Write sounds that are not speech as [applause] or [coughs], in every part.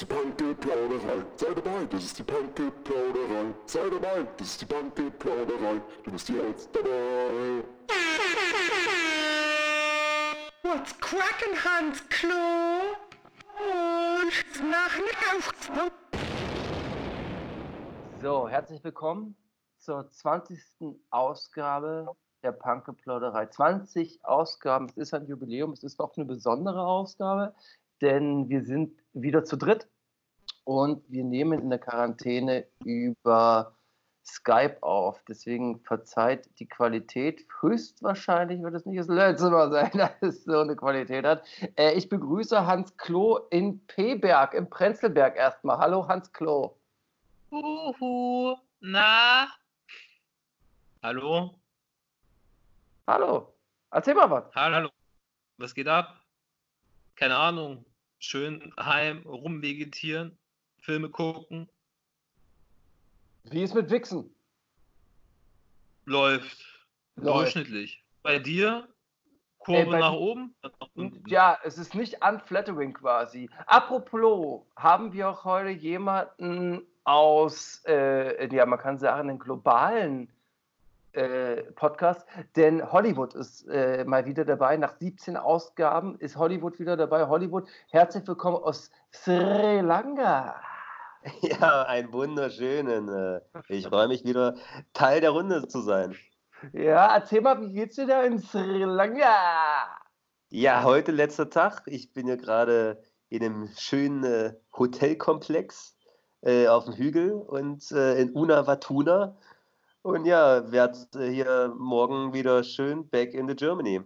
ist die Punky-Plauderei. Sei dabei, das ist die Punky-Plauderei. Sei dabei, das ist die Punky-Plauderei. Du bist jetzt dabei. What's crackin', Hans Klo? Und nach Aufbau. So, herzlich willkommen zur 20. Ausgabe der Punke-Plauderei. 20 Ausgaben, es ist ein Jubiläum, es ist auch eine besondere Ausgabe, denn wir sind wieder zu dritt und wir nehmen in der Quarantäne über Skype auf. Deswegen verzeiht die Qualität. Höchstwahrscheinlich wird es nicht das letzte Mal sein, [laughs] dass es so eine Qualität hat. Äh, ich begrüße Hans Klo in Peberg, im Prenzlberg erstmal. Hallo Hans Klo. Huhu, na? Hallo? Hallo. Erzähl mal was. Hallo, hallo. Was geht ab? Keine Ahnung. Schön heim, rumvegetieren, Filme gucken. Wie ist mit Wichsen? Läuft. Läuft. Durchschnittlich. Bei dir? Kurve Ey, bei- nach oben? Ja, es ist nicht unflattering quasi. Apropos, haben wir auch heute jemanden aus, äh, ja, man kann sagen, einen globalen äh, Podcast, denn Hollywood ist äh, mal wieder dabei. Nach 17 Ausgaben ist Hollywood wieder dabei. Hollywood, herzlich willkommen aus Sri Lanka. [laughs] Ja, einen wunderschönen. Äh, ich freue mich wieder, Teil der Runde zu sein. Ja, erzähl mal, wie geht's dir da in Sri Lanka? Ja, heute letzter Tag. Ich bin ja gerade in einem schönen äh, Hotelkomplex äh, auf dem Hügel und äh, in Unawatuna. Und ja, werde äh, hier morgen wieder schön back in the Germany.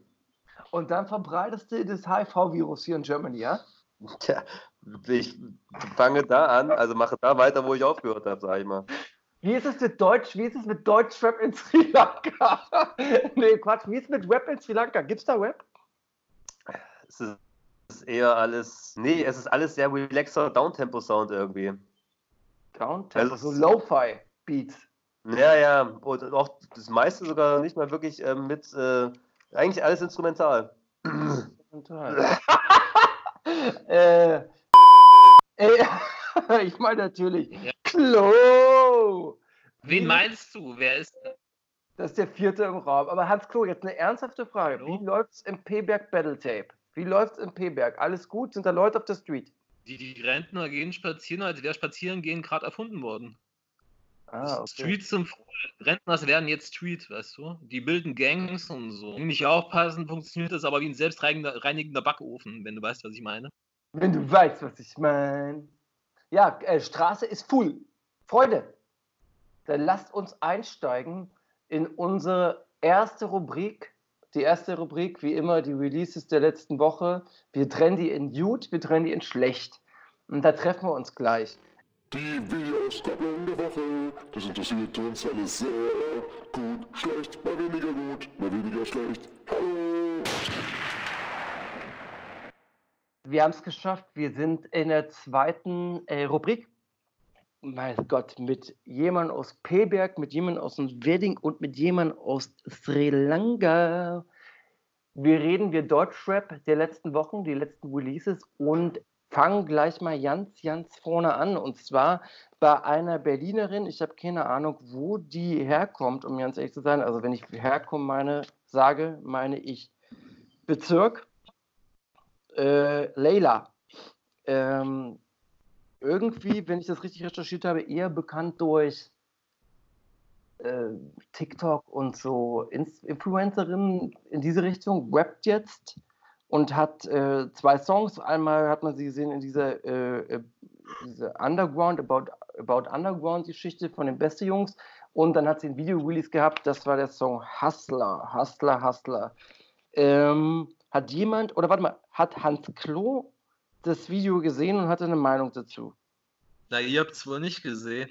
Und dann verbreitest du das HIV-Virus hier in Germany, ja? Tja, ich fange da an, also mache da weiter, wo ich aufgehört habe, sag ich mal. Wie ist es mit Deutsch, wie ist es mit Deutschrap in [laughs] Sri Lanka? nee, Quatsch, wie ist es mit Rap in Sri Lanka? Gibt's da Rap? Es ist, es ist eher alles, nee, es ist alles sehr relaxer Downtempo-Sound irgendwie. Downtempo, Also- so Lo-Fi-Beats. Ja, ja, und auch das meiste sogar nicht mal wirklich ähm, mit, äh, eigentlich alles instrumental. Total. [laughs] äh, äh, [laughs] ich meine natürlich, Ja. Klo! Wen meinst du? Wer ist das? Das ist der vierte im Raum. Aber Hans Klo, jetzt eine ernsthafte Frage. Hallo? Wie läuft's im P-Berg Battle Tape? Wie läuft's im P-Berg? Alles gut? Sind da Leute auf der Street? Die, die Rentner gehen spazieren, als wäre Spazieren gehen gerade erfunden worden. Ah, okay. Street zum Rentners werden jetzt Street, weißt du? Die bilden Gangs und so. Wenn nicht aufpassen, funktioniert das aber wie ein selbstreinigender reinigender Backofen, wenn du weißt, was ich meine. Wenn du weißt, was ich meine. Ja, äh, Straße ist full. Freunde, dann lasst uns einsteigen in unsere erste Rubrik. Die erste Rubrik, wie immer, die Releases der letzten Woche. Wir trennen die in gut, wir trennen die in schlecht. Und da treffen wir uns gleich. Die Videoskopplung der Woche. Das interessiert uns alles sehr gut. Schlecht, mal weniger gut, mal weniger schlecht. Hallo. Wir haben es geschafft. Wir sind in der zweiten äh, Rubrik. Mein Gott, mit jemandem aus Peberg, mit jemandem aus dem Wedding und mit jemandem aus Sri Lanka. Wir reden wir Deutschrap der letzten Wochen, die letzten Releases und fangen gleich mal ganz, ganz vorne an. Und zwar bei einer Berlinerin. Ich habe keine Ahnung, wo die herkommt, um ganz ehrlich zu sein. Also wenn ich herkommen meine, sage, meine ich Bezirk. Äh, Leila. Ähm, irgendwie, wenn ich das richtig recherchiert habe, eher bekannt durch äh, TikTok und so Influencerinnen in diese Richtung, rappt jetzt und hat äh, zwei Songs. Einmal hat man sie gesehen in dieser, äh, äh, diese Underground, About, About Underground-Geschichte von den Beste Jungs. Und dann hat sie ein Video-Release gehabt, das war der Song Hustler, Hustler, Hustler. Ähm, hat jemand, oder warte mal, hat Hans Klo das Video gesehen und hatte eine Meinung dazu? Na, ihr habt es wohl nicht gesehen.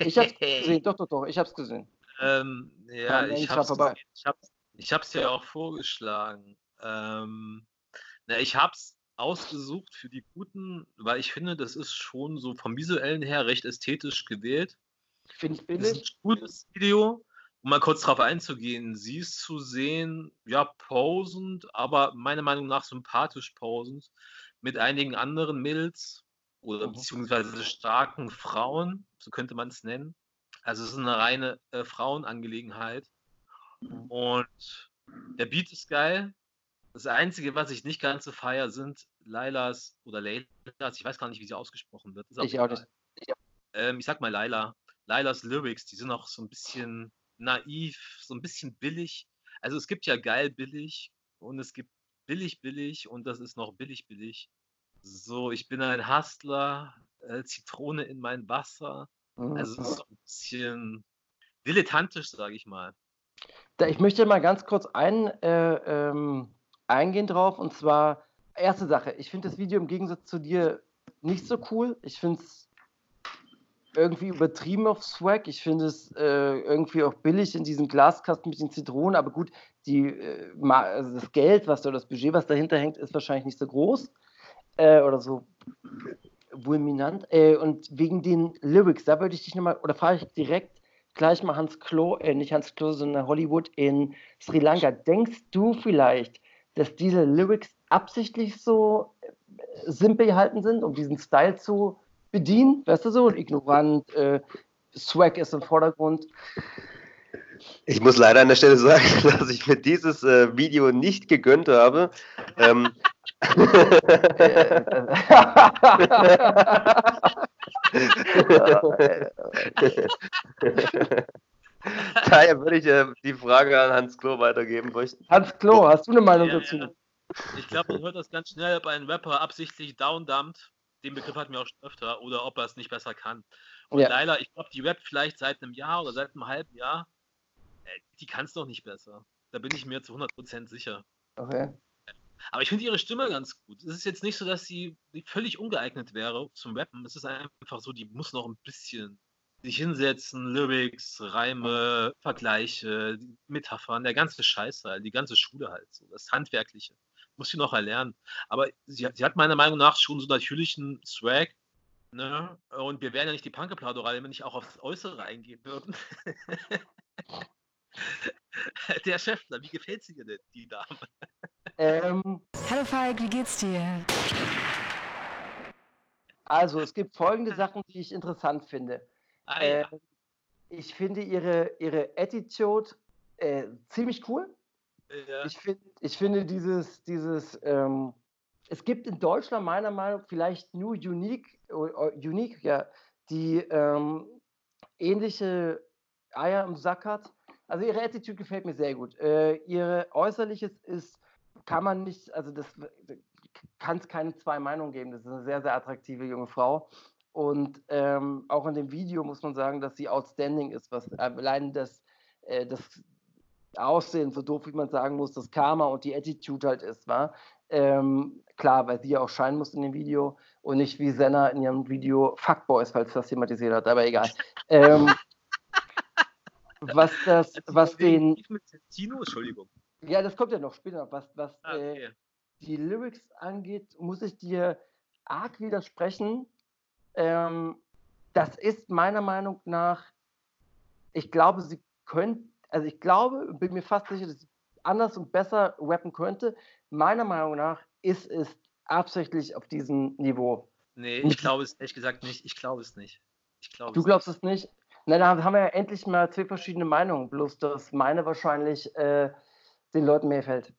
Ich hab's [laughs] gesehen, doch, doch, doch, ich hab's gesehen. Ähm, Ja, ja, ich ich hab's, gesehen. ich hab's, ich hab's ja auch vorgeschlagen. Ähm, na, ich hab's ausgesucht für die Guten, weil ich finde, das ist schon so vom visuellen her recht ästhetisch gewählt. Finde ich Das ist billig. ein cooles Video, um mal kurz drauf einzugehen. Sie ist zu sehen, ja, posend, aber meiner Meinung nach sympathisch posend, mit einigen anderen Mädels. oder Mhm. beziehungsweise starken Frauen, so könnte man es nennen. Also es ist eine reine äh, Frauenangelegenheit. Mhm. Und der Beat ist geil. Das Einzige, was ich nicht ganz so feier, sind Lailas oder Leilas, ich weiß gar nicht, wie sie ausgesprochen wird. Ist Ich auch egal. Ähm, ich sag mal Laila. Lailas Lyrics, die sind auch so ein bisschen naiv, so ein bisschen billig. Also es gibt ja geil billig und es gibt billig billig und das ist noch billig billig. So, ich bin ein Hustler, äh, Zitrone in mein Wasser. Mhm. Also es ist so ein bisschen dilettantisch, sage ich mal. Da, ich möchte mal ganz kurz ein, äh, ähm, eingehen drauf. Und zwar, erste Sache, ich finde das Video im Gegensatz zu dir nicht so cool. Ich finde es irgendwie übertrieben auf Swag. Ich finde es äh, irgendwie auch billig in diesem Glaskasten mit den Zitronen. Aber gut, die, äh, also das Geld, was da, das Budget, was dahinter hängt, ist wahrscheinlich nicht so groß. Äh, oder so fulminant. Äh, und wegen den Lyrics, da würde ich dich nochmal, oder frage ich direkt gleich mal Hans Klo, äh, nicht Hans Klo, sondern Hollywood in Sri Lanka. Denkst du vielleicht, dass diese Lyrics absichtlich so äh, simpel gehalten sind, um diesen Style zu bedienen? Weißt du so? Ignorant, äh, Swag ist im Vordergrund. Ich muss leider an der Stelle sagen, [laughs] dass ich mir dieses äh, Video nicht gegönnt habe. Ähm, [laughs] [laughs] [laughs] Daher würde ich äh, die Frage an Hans Klo weitergeben. Hans Klo, hast du eine Meinung Ja, dazu? ja. Ich glaube, man hört das ganz schnell, ob ein Rapper absichtlich downdumpt. Den Begriff hatten wir auch schon öfter. Oder ob er es nicht besser kann. Und Ja. Laila, ich glaube, die rappt vielleicht seit einem Jahr oder seit einem halben Jahr. Äh, Die kann es doch nicht besser. Da bin ich mir zu 100% sicher. Okay. Aber ich finde ihre Stimme ganz gut. Es ist jetzt nicht so, dass sie sie völlig ungeeignet wäre zum Rappen. Es ist einfach so, die muss noch ein bisschen sich hinsetzen, Lyrics, Reime, Vergleiche, die Metaphern, der ganze Scheiß halt, die ganze Schule halt, so, das Handwerkliche. Muss sie noch erlernen. Aber sie, hat- sie hat meiner Meinung nach schon so natürlichen Swag. Ne? Und wir wären ja nicht die Punkeplauderei, wenn wir nicht auch aufs Äußere eingehen würden. [laughs] der Schäffler, wie gefällt sie dir denn, die Dame? Ähm, Hallo Falk, wie geht's dir? also, es gibt folgende Sachen, die ich interessant finde. Ah, Äh, ja. ich finde ihre, ihre Attitude äh, ziemlich cool. Ja. Ich, find, ich finde dieses, dieses ähm, es gibt in Deutschland meiner Meinung nach vielleicht nur Unique, äh, Unique ja, die ähm, ähnliche Eier im Sack hat. Also ihre Attitude gefällt mir sehr gut. Äh, ihre Äußerliches ist, kann man nicht, also das kann es keine zwei Meinungen geben. Das ist eine sehr, sehr attraktive junge Frau. Und ähm, auch in dem Video muss man sagen, dass sie outstanding ist, was allein das, äh, das Aussehen, so doof wie man sagen muss, das Karma und die Attitude halt ist, war. Ähm, klar, weil sie ja auch scheinen muss in dem Video und nicht wie Senna in ihrem Video Fuckboys, falls das thematisiert hat, aber egal. ähm, was das, was den, Tino, Entschuldigung. ja, das kommt ja noch später, noch. was, was Ah, äh, okay. die Lyrics angeht, muss ich dir arg widersprechen. Ähm, das ist meiner Meinung nach, ich glaube, sie können, also ich glaube, bin mir fast sicher, dass sie anders und besser rappen könnte. Meiner Meinung nach ist es absichtlich auf diesem Niveau. Nee, ich glaube es ehrlich gesagt nicht. Ich glaube es nicht. Ich glaube Du glaubst es nicht? Na, da haben wir ja endlich mal zwei verschiedene Meinungen, bloß dass meine wahrscheinlich äh, den Leuten mehr fällt.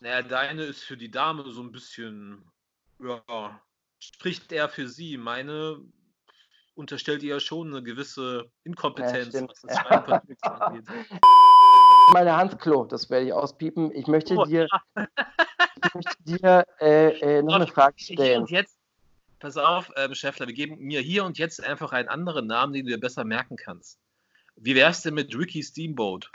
Naja, deine ist für die Dame so ein bisschen, ja, spricht eher für sie. Meine unterstellt ihr ja schon eine gewisse Inkompetenz, stimmt. was das Lyrics [laughs] angeht. Meine Handsklo, das werde ich auspiepen. Ich möchte Oh, dir, [laughs] ich möchte dir äh, äh, noch eine Frage stellen. und jetzt, pass auf, ähm, Schäffler, wir geben mir hier und jetzt einfach einen anderen Namen, den du dir besser merken kannst. Wie wär's denn mit Ricky Steamboat?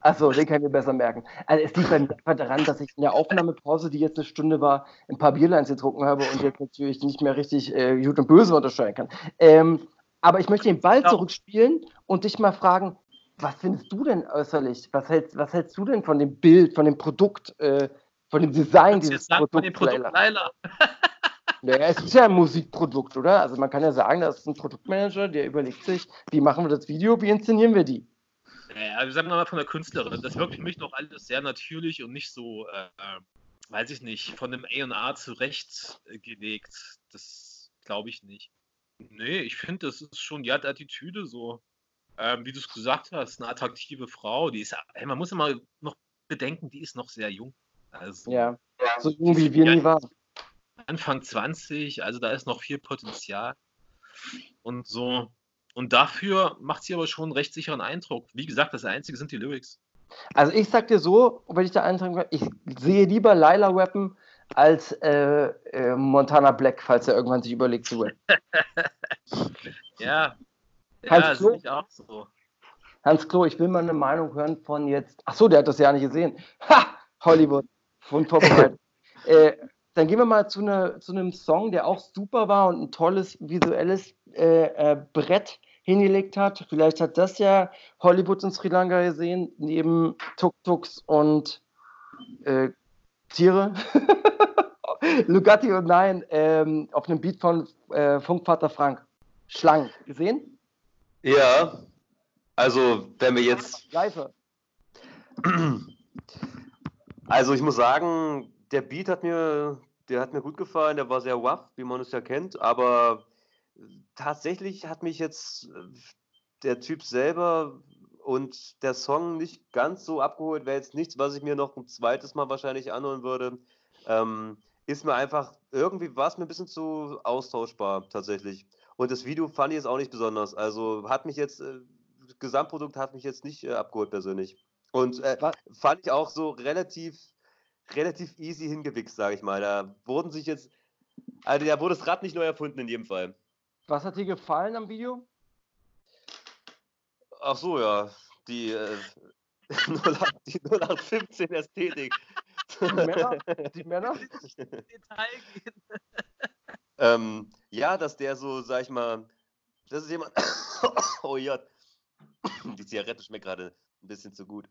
Achso, den kann ich mir besser merken. Also es liegt bei mir einfach daran, dass ich in der Aufnahmepause, die jetzt eine Stunde war, ein paar Bierleins getrunken habe und jetzt natürlich nicht mehr richtig äh, gut und böse unterscheiden kann. Ähm, aber ich möchte den Ball Ja. zurückspielen und dich mal fragen, was findest du denn äußerlich? Was hältst, was hältst du denn von dem Bild, von dem Produkt, äh, von dem Design dieses von dem Produkts? Produkt? Laila? [laughs] Naja, es ist ja ein Musikprodukt, oder? Also man kann ja sagen, das ist ein Produktmanager, der überlegt sich, wie machen wir das Video, wie inszenieren wir die? Ja, also sagen wir mal von der Künstlerin. Das wirkt für mich noch alles sehr natürlich und nicht so, äh, weiß ich nicht, von einem A&R zurechtgelegt. Das glaube ich nicht. Nee, ich finde, das ist schon, die hat Attitüde so. Ähm, wie du es gesagt hast, eine attraktive Frau, die ist, ey, man muss immer noch bedenken, die ist noch sehr jung. Also, Ja, so jung wie wir nie waren. Anfang 20, also da ist noch viel Potenzial. Und so. Und dafür macht sie aber schon einen recht sicheren Eindruck. Wie gesagt, das Einzige sind die Lyrics. Also ich sag dir so, wenn ich da eintragen kann, ich sehe lieber Laila rappen als äh, äh, Montana Black, falls er irgendwann sich überlegt zu rappen. [laughs] Ja. Hans Ja, Klo? ich auch so. Hans Klo, ich will mal eine Meinung hören von jetzt. Ach so, der hat das ja nicht gesehen. Ha! Hollywood. Von vorbereitet. [laughs] äh, dann gehen wir mal zu, ne, zu einem Song, der auch super war und ein tolles visuelles äh, äh, Brett hingelegt hat. Vielleicht hat das ja Hollywood in Sri Lanka gesehen, neben Tuk-Tuks und äh, Tiere. [laughs] Lugatti und Nein ähm, auf einem Beat von äh, Funkvater Frank. Schlangen. Gesehen? Ja, also wenn wir jetzt. Also ich muss sagen, der Beat hat mir, der hat mir gut gefallen, der war sehr rough, wie man es ja kennt, aber tatsächlich hat mich jetzt äh, der Typ selber und der Song nicht ganz so abgeholt, wäre jetzt nichts, was ich mir noch ein zweites Mal wahrscheinlich anhören würde. Ähm, ist mir einfach, irgendwie war es mir ein bisschen zu austauschbar tatsächlich. Und das Video fand ich jetzt auch nicht besonders. Also hat mich jetzt, äh, das Gesamtprodukt hat mich jetzt nicht äh, abgeholt persönlich. Und äh, fand ich auch so relativ, relativ easy hingewichst, sage ich mal. Da wurden sich jetzt, also da wurde das Rad nicht neu erfunden in jedem Fall. Was hat dir gefallen am Video? Ach so, ja, die, äh, 08, [laughs] die 0815 Ästhetik. Die Männer? Die Männer? [laughs] Detail gehen. ähm, ja, dass der so, sag ich mal, das ist jemand, [coughs] oh ja, [coughs] die Zigarette schmeckt gerade ein bisschen zu gut.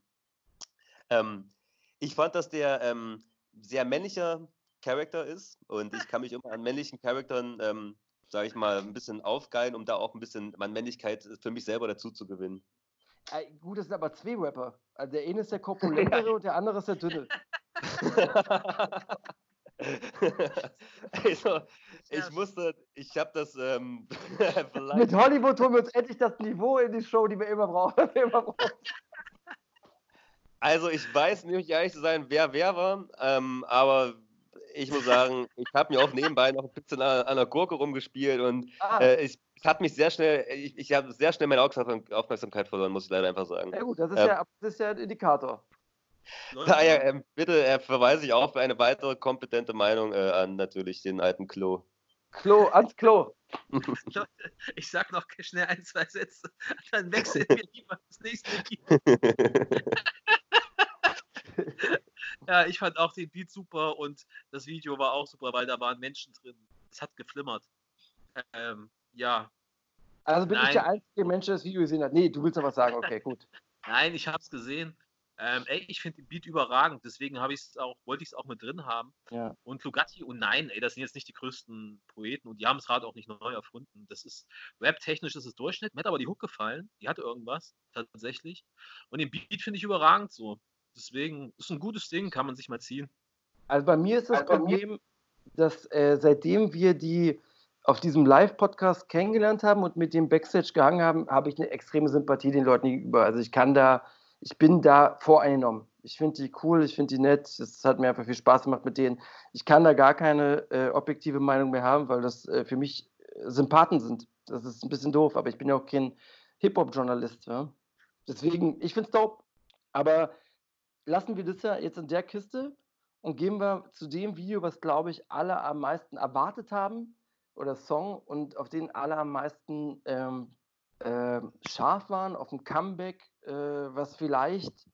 Ähm, ich fand, dass der ähm, sehr männlicher Charakter ist und ich kann mich immer an männlichen Charakteren, ähm, sage ich mal, ein bisschen aufgeilen, um da auch ein bisschen an Männlichkeit für mich selber dazu zu gewinnen. Äh, gut, es sind aber zwei Rapper. Also der eine ist der [laughs] korpulentere und der andere ist der dünne. [laughs] also, ich musste, ich habe das ähm, [laughs] Mit Hollywood holen wir uns endlich das Niveau in die Show, die wir immer brauchen. die wir immer brauchen. Also ich weiß nicht, ehrlich zu sein, wer wer war, ähm, aber ich muss sagen, ich habe mir auch nebenbei noch ein bisschen an, an der Gurke rumgespielt und Ah, äh, ich, es hat mich sehr schnell, ich, ich habe sehr schnell meine Aufmerksam- Aufmerksamkeit verloren, muss ich leider einfach sagen. ja gut, das ist, ähm, ja, das ist ja ein Indikator. Daher ähm, bitte äh, verweise ich auch für eine weitere kompetente Meinung äh, an natürlich den alten Klo. Klo, ans Klo. Leute, ich sag noch schnell ein, zwei Sätze. Dann wechseln [laughs] wir lieber das nächste Lied. [laughs] [laughs] Ja, ich fand auch den Beat super und das Video war auch super, weil da waren Menschen drin. Es hat geflimmert. Ähm, ja, Also bin ich Nein. der einzige Mensch, der das Video gesehen hat. Nee, du willst noch was sagen. Okay, gut. [laughs] nein, ich habe es gesehen. Ähm, ey, ich finde den Beat überragend, deswegen habe ich es auch, wollte ich es auch mit drin haben. Ja. Und Lugatti und nein, ey, das sind jetzt nicht die größten Poeten und die haben das Rad auch nicht neu erfunden. Das ist rap-technisch ist es Durchschnitt. Mir hat aber die Hook gefallen. Die hatte irgendwas tatsächlich. Und den Beat finde ich überragend so. Deswegen ist ein gutes Ding, kann man sich mal ziehen. Also bei mir ist das Problem, dass äh, seitdem wir die auf diesem Live-Podcast kennengelernt haben und mit dem Backstage gehangen haben, habe ich eine extreme Sympathie den Leuten gegenüber. Also ich kann da, ich bin da voreingenommen. Ich finde die cool, ich finde die nett. Es hat mir einfach viel Spaß gemacht mit denen. Ich kann da gar keine äh, objektive Meinung mehr haben, weil das äh, für mich Sympathen sind. Das ist ein bisschen doof, aber ich bin ja auch kein Hip-Hop-Journalist. Ja? Deswegen, ich finde es dope. Aber lassen wir das ja jetzt in der Kiste und gehen wir zu dem Video, was, glaube ich, alle am meisten erwartet haben, oder Song, und auf den alle am meisten ähm, äh, scharf waren, auf ein Comeback, äh, was vielleicht,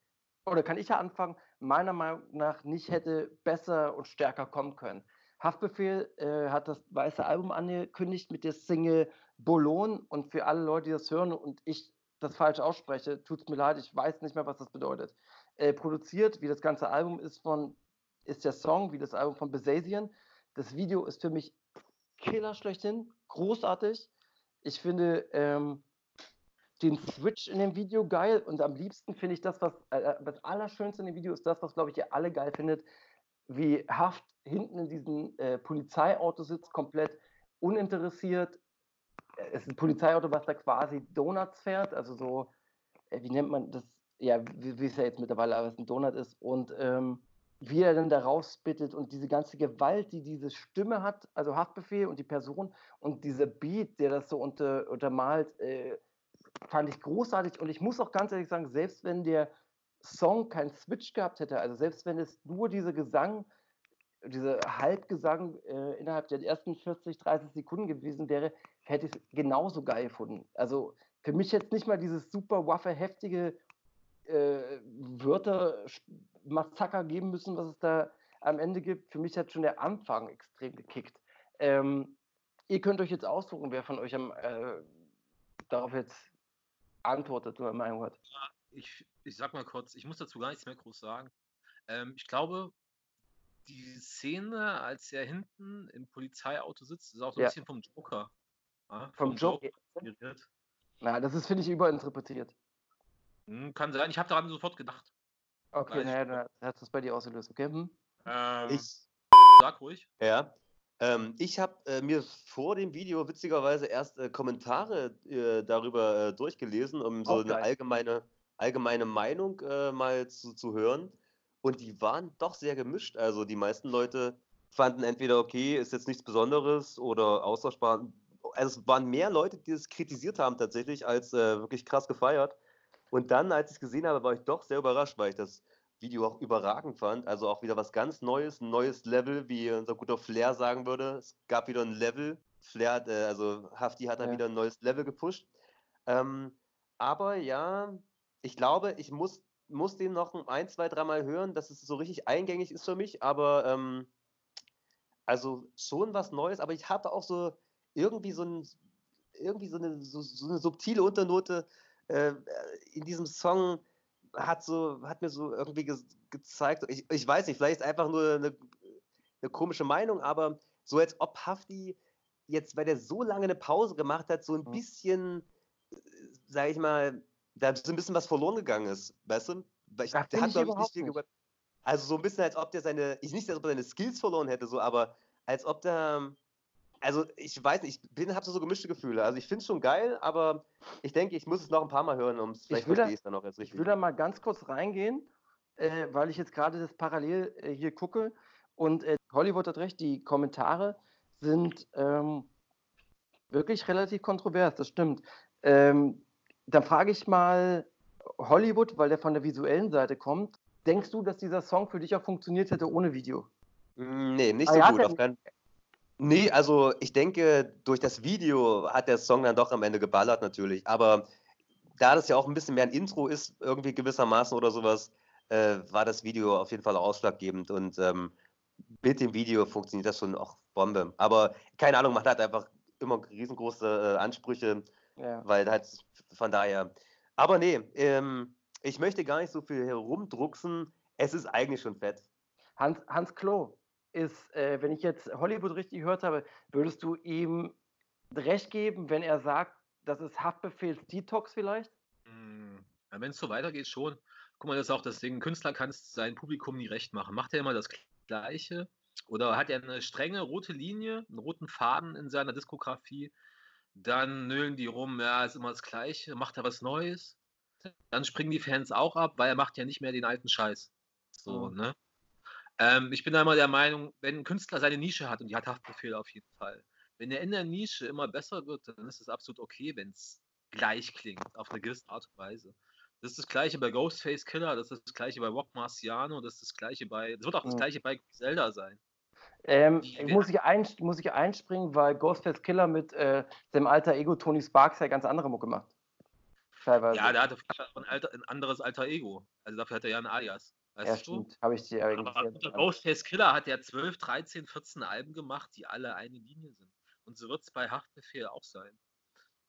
oder kann ich ja anfangen, meiner Meinung nach nicht hätte besser und stärker kommen können. Haftbefehl äh, hat das weiße Album angekündigt mit der Single Bolon und für alle Leute, die das hören und ich das falsch ausspreche, tut es mir leid, ich weiß nicht mehr, was das bedeutet. Äh, produziert, wie das ganze Album ist von, ist der Song, wie das Album von Besazian. Das Video ist für mich Killer schlechthin, großartig. Ich finde ähm, den Switch in dem Video geil und am liebsten finde ich das, was äh, das Allerschönste in dem Video ist das, was glaube ich ihr alle geil findet, wie Haft hinten in diesem äh, Polizeiauto sitzt, komplett uninteressiert. Es ist ein Polizeiauto, was da quasi Donuts fährt, also so, äh, wie nennt man das? Ja, wie, es ja jetzt mittlerweile alles ein Donut ist. Und ähm, wie er dann da rausbittet und diese ganze Gewalt, die diese Stimme hat, also Haftbefehl und die Person und dieser Beat, der das so unter, untermalt, äh, fand ich großartig. Und ich muss auch ganz ehrlich sagen, selbst wenn der Song keinen Switch gehabt hätte, also selbst wenn es nur dieser Gesang, dieser Halbgesang äh, innerhalb der ersten 40, 30 Sekunden gewesen wäre, hätte ich es genauso geil gefunden. Also für mich jetzt nicht mal dieses super waffe heftige äh, Wörter Massaker geben müssen, was es da am Ende gibt. Für mich hat schon der Anfang extrem gekickt. Ähm, ihr könnt euch jetzt aussuchen, wer von euch am, äh, darauf jetzt antwortet oder Meinung hat. Ich, ich sag mal kurz, ich muss dazu gar nichts mehr groß sagen. Ähm, ich glaube, die Szene, als er hinten im Polizeiauto sitzt, ist auch so ein Ja. bisschen vom Joker. Ja, Vom Joker. inspiriert. Na, das ist, finde ich, überinterpretiert. Hm, kann sein, ich habe daran sofort gedacht. Okay, naja, dann hat es bei dir ausgelöst. Okay, hm? Ähm, Ich, sag ruhig. ja. Ähm, ich habe äh, mir vor dem Video witzigerweise erst äh, Kommentare äh, darüber äh, durchgelesen, um so eine allgemeine, allgemeine Meinung äh, mal zu, zu hören. Und die waren doch sehr gemischt. Also die meisten Leute fanden entweder, okay, ist jetzt nichts Besonderes oder austauschbar. Also es waren mehr Leute, die es kritisiert haben tatsächlich, als äh, wirklich krass gefeiert. Und dann, als ich es gesehen habe, war ich doch sehr überrascht, weil ich das Video auch überragend fand. Also auch wieder was ganz Neues, ein neues Level, wie unser guter Flair sagen würde. Es gab wieder ein Level. Flair, hat, äh, also Hafti hat dann Ja. wieder ein neues Level gepusht. Ähm, aber ja, ich glaube, ich muss, muss den noch ein, zwei, dreimal hören, dass es so richtig eingängig ist für mich. Aber ähm, also schon was Neues. Aber ich habe auch so irgendwie so, ein, irgendwie so, eine, so, so eine subtile Unternote äh, in diesem Song hat so hat mir so irgendwie ge gezeigt, ich, ich weiß nicht, vielleicht ist einfach nur eine, eine komische Meinung, aber so als ob Hafti jetzt, weil der so lange eine Pause gemacht hat, so ein Mhm. bisschen, äh, sag ich mal, da so ein bisschen was verloren gegangen ist, weißt du? Weil ich, Ach, der hat, glaube ich, nicht viel nicht. Also so ein bisschen, als ob der seine, ich nicht, als ob er seine Skills verloren hätte, so, aber als ob der, also ich weiß nicht, ich bin, habe so gemischte Gefühle. Also ich finde es schon geil, aber ich denke, ich muss es noch ein paar Mal hören, um es vielleicht verstehe ich es dann auch erst Ich richtig. will da mal ganz kurz reingehen, äh, weil ich jetzt gerade das parallel äh, hier gucke. Und äh, Hollywood hat recht, die Kommentare sind ähm, wirklich relativ kontrovers, das stimmt. Ähm, dann frage ich mal Hollywood, weil der von der visuellen Seite kommt. Denkst du, dass dieser Song für dich auch funktioniert hätte ohne Video? Mm, Nee, nicht Ah, so ja, hat gut. keinen... Nee, also ich denke, durch das Video hat der Song dann doch am Ende geballert natürlich. Aber da das ja auch ein bisschen mehr ein Intro ist, irgendwie gewissermaßen oder sowas, äh, war das Video auf jeden Fall ausschlaggebend. Und ähm, mit dem Video funktioniert das schon auch Bombe. Aber keine Ahnung, man hat einfach immer riesengroße äh, Ansprüche, Ja. weil halt von daher. Aber nee, ähm, ich möchte gar nicht so viel herumdrucksen. Es ist eigentlich schon fett. Hans, Hans Klo ist, äh, wenn ich jetzt Hollywood richtig gehört habe, würdest du ihm recht geben, wenn er sagt, das ist Haftbefehls Detox vielleicht? Hm, ja, Wenn es so weitergeht, schon. Guck mal, das ist auch das Ding. Ein Künstler kann es seinem Publikum nie recht machen. Macht er immer das Gleiche? Oder hat er eine strenge rote Linie, einen roten Faden in seiner Diskografie? Dann nölen die rum, ja, ist immer das Gleiche. Macht er was Neues? Dann springen die Fans auch ab, weil er macht ja nicht mehr den alten Scheiß. So, Mhm. ne? Ähm, ich bin da immer der Meinung, wenn ein Künstler seine Nische hat, und die hat Haftbefehl auf jeden Fall, wenn er in der Nische immer besser wird, dann ist es absolut okay, wenn es gleich klingt, auf eine gewisse Art und Weise. Das ist das gleiche bei Ghostface Killer, das ist das gleiche bei Rock Marciano, das ist das gleiche bei, das wird auch das Mhm. gleiche bei Zelda sein. Ähm, muss, ich ein, muss ich einspringen, weil Ghostface Killer mit äh, dem alter Ego Tony Sparks ja ganz andere Mucke macht. Teilweise. Ja, der hatte ein, alter, ein anderes alter Ego. Also dafür hat er ja ein Alias. Weißt ja du? stimmt. Habe ich dir eigentlich Aber Ghostface Killer hat er 12, 13, 14 Alben gemacht, die alle eine Linie sind. Und so wird es bei Haftbefehl auch sein.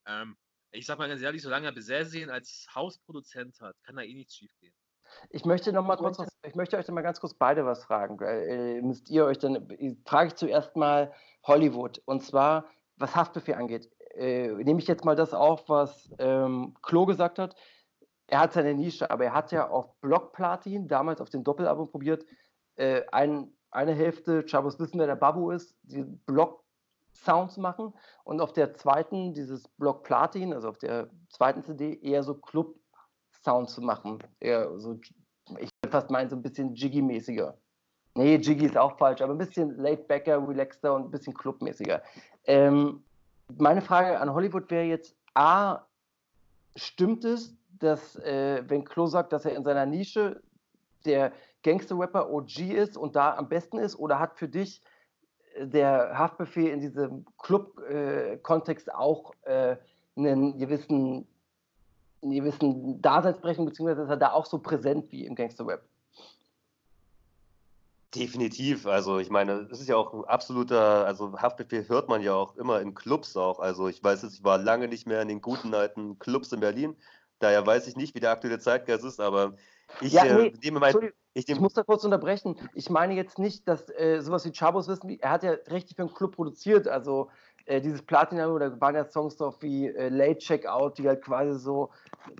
Ähm, ich sag mal ganz ehrlich, solange er Besessin als Hausproduzent hat, kann da eh nichts schief gehen. Ich möchte noch mal kurz ich möchte euch dann mal ganz kurz beide was fragen. Äh, müsst ihr euch dann, äh, frage ich zuerst mal Hollywood. Und zwar, was Haftbefehl angeht. Äh, nehme ich jetzt mal das auf, was ähm, Klo gesagt hat. Er hat seine Nische, aber er hat ja auf Blockplatin, damals auf dem Doppelalbum probiert, äh, ein, eine Hälfte, Chabos wissen, wer der Babu ist, die Sounds machen und auf der zweiten, dieses Block Platin, also auf der zweiten CD, eher so Club-Sounds zu machen. Eher so, ich würde fast meinen, so ein bisschen Jiggy-mäßiger. Nee, Jiggy ist auch falsch, aber ein bisschen laid-backer, relaxter und ein bisschen clubmäßiger. Ähm, meine Frage an Hollywood wäre jetzt: A, stimmt es, dass, äh, wenn Klo sagt, dass er in seiner Nische der Gangster-Rapper OG ist und da am besten ist, oder hat für dich äh, der Haftbefehl in diesem Club-Kontext auch äh, einen gewissen, einen gewissen Daseinsbrechen, beziehungsweise ist er da auch so präsent wie im Gangster-Rap? Definitiv. Also ich meine, es ist ja auch ein absoluter, also Haftbefehl hört man ja auch immer in Clubs auch. Also ich weiß jetzt, ich war lange nicht mehr in den guten alten Clubs in Berlin. Daher weiß ich nicht, wie der aktuelle Zeitgeist ist, aber ich Ja, äh, nee, nehme mein, ich Ich muss da kurz unterbrechen. Ich meine jetzt nicht, dass äh, sowas wie Chabos wissen, er hat ja richtig für einen Club produziert. Also äh, dieses Platinum, da waren ja Songs drauf wie äh, Late Checkout, die halt quasi so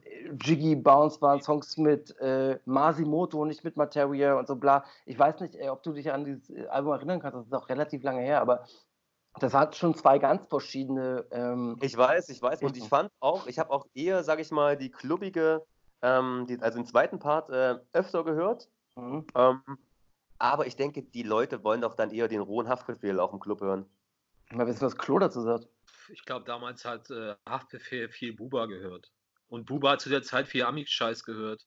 äh, Jiggy Bounce waren, Songs mit äh, Masimoto, nicht mit Materia und so bla. Ich weiß nicht, äh, ob du dich an dieses äh, Album erinnern kannst, das ist auch relativ lange her, aber das hat schon zwei ganz verschiedene. Ähm, ich weiß, ich weiß. Und ich fand auch, ich habe auch eher, sage ich mal, die klubbige, ähm, die, also den zweiten Part äh, öfter gehört. mhm. Ähm, aber ich denke, die Leute wollen doch dann eher den rohen Haftbefehl auch im Club hören. Mal wissen, was Klo dazu sagt. Ich glaube, damals hat äh, Haftbefehl viel Buba gehört. Und Buba hat zu der Zeit viel Ami-Scheiß gehört.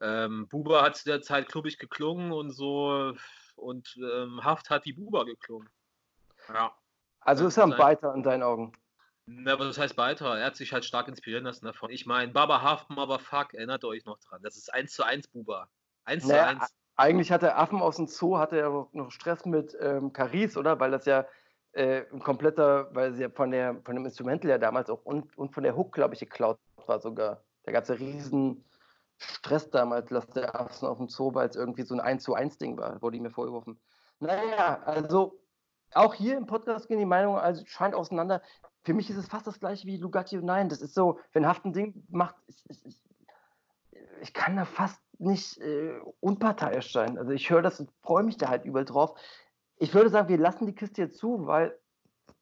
Ähm, Buba hat zu der Zeit klubbig geklungen und so. Und ähm, Haft hat wie Buba geklungen. Ja. Also ist er ein sein. Biter in deinen Augen. Na, aber das heißt weiter. Er hat sich halt stark inspirieren lassen davon. Ich meine, Baba Haft, Motherfuck, erinnert ihr euch noch dran? Das ist 1 zu 1 Buba. 1 zu Naja, 1. Eigentlich hatte Affen aus dem Zoo, hatte er noch- noch Stress mit ähm, Caris, oder? Weil das ja äh, ein kompletter, weil sie ja von, der, von dem Instrumental ja damals auch und, und von der Hook, glaube ich, geklaut war sogar. Da gab es ja riesen Stress damals, dass der Affen auf dem Zoo, weil es irgendwie so ein 1 zu 1 Ding war, wurde ihm mir vorgeworfen. Naja, also auch hier im Podcast gehen die Meinungen also scheint auseinander. Für mich ist es fast das gleiche wie Lugatti und Nein. Das ist so, wenn Haft ein Ding macht, ich, ich, ich, kann da fast nicht äh, unparteiisch sein. Also ich höre das und freue mich da halt übel drauf. Ich würde sagen, wir lassen die Kiste jetzt zu, weil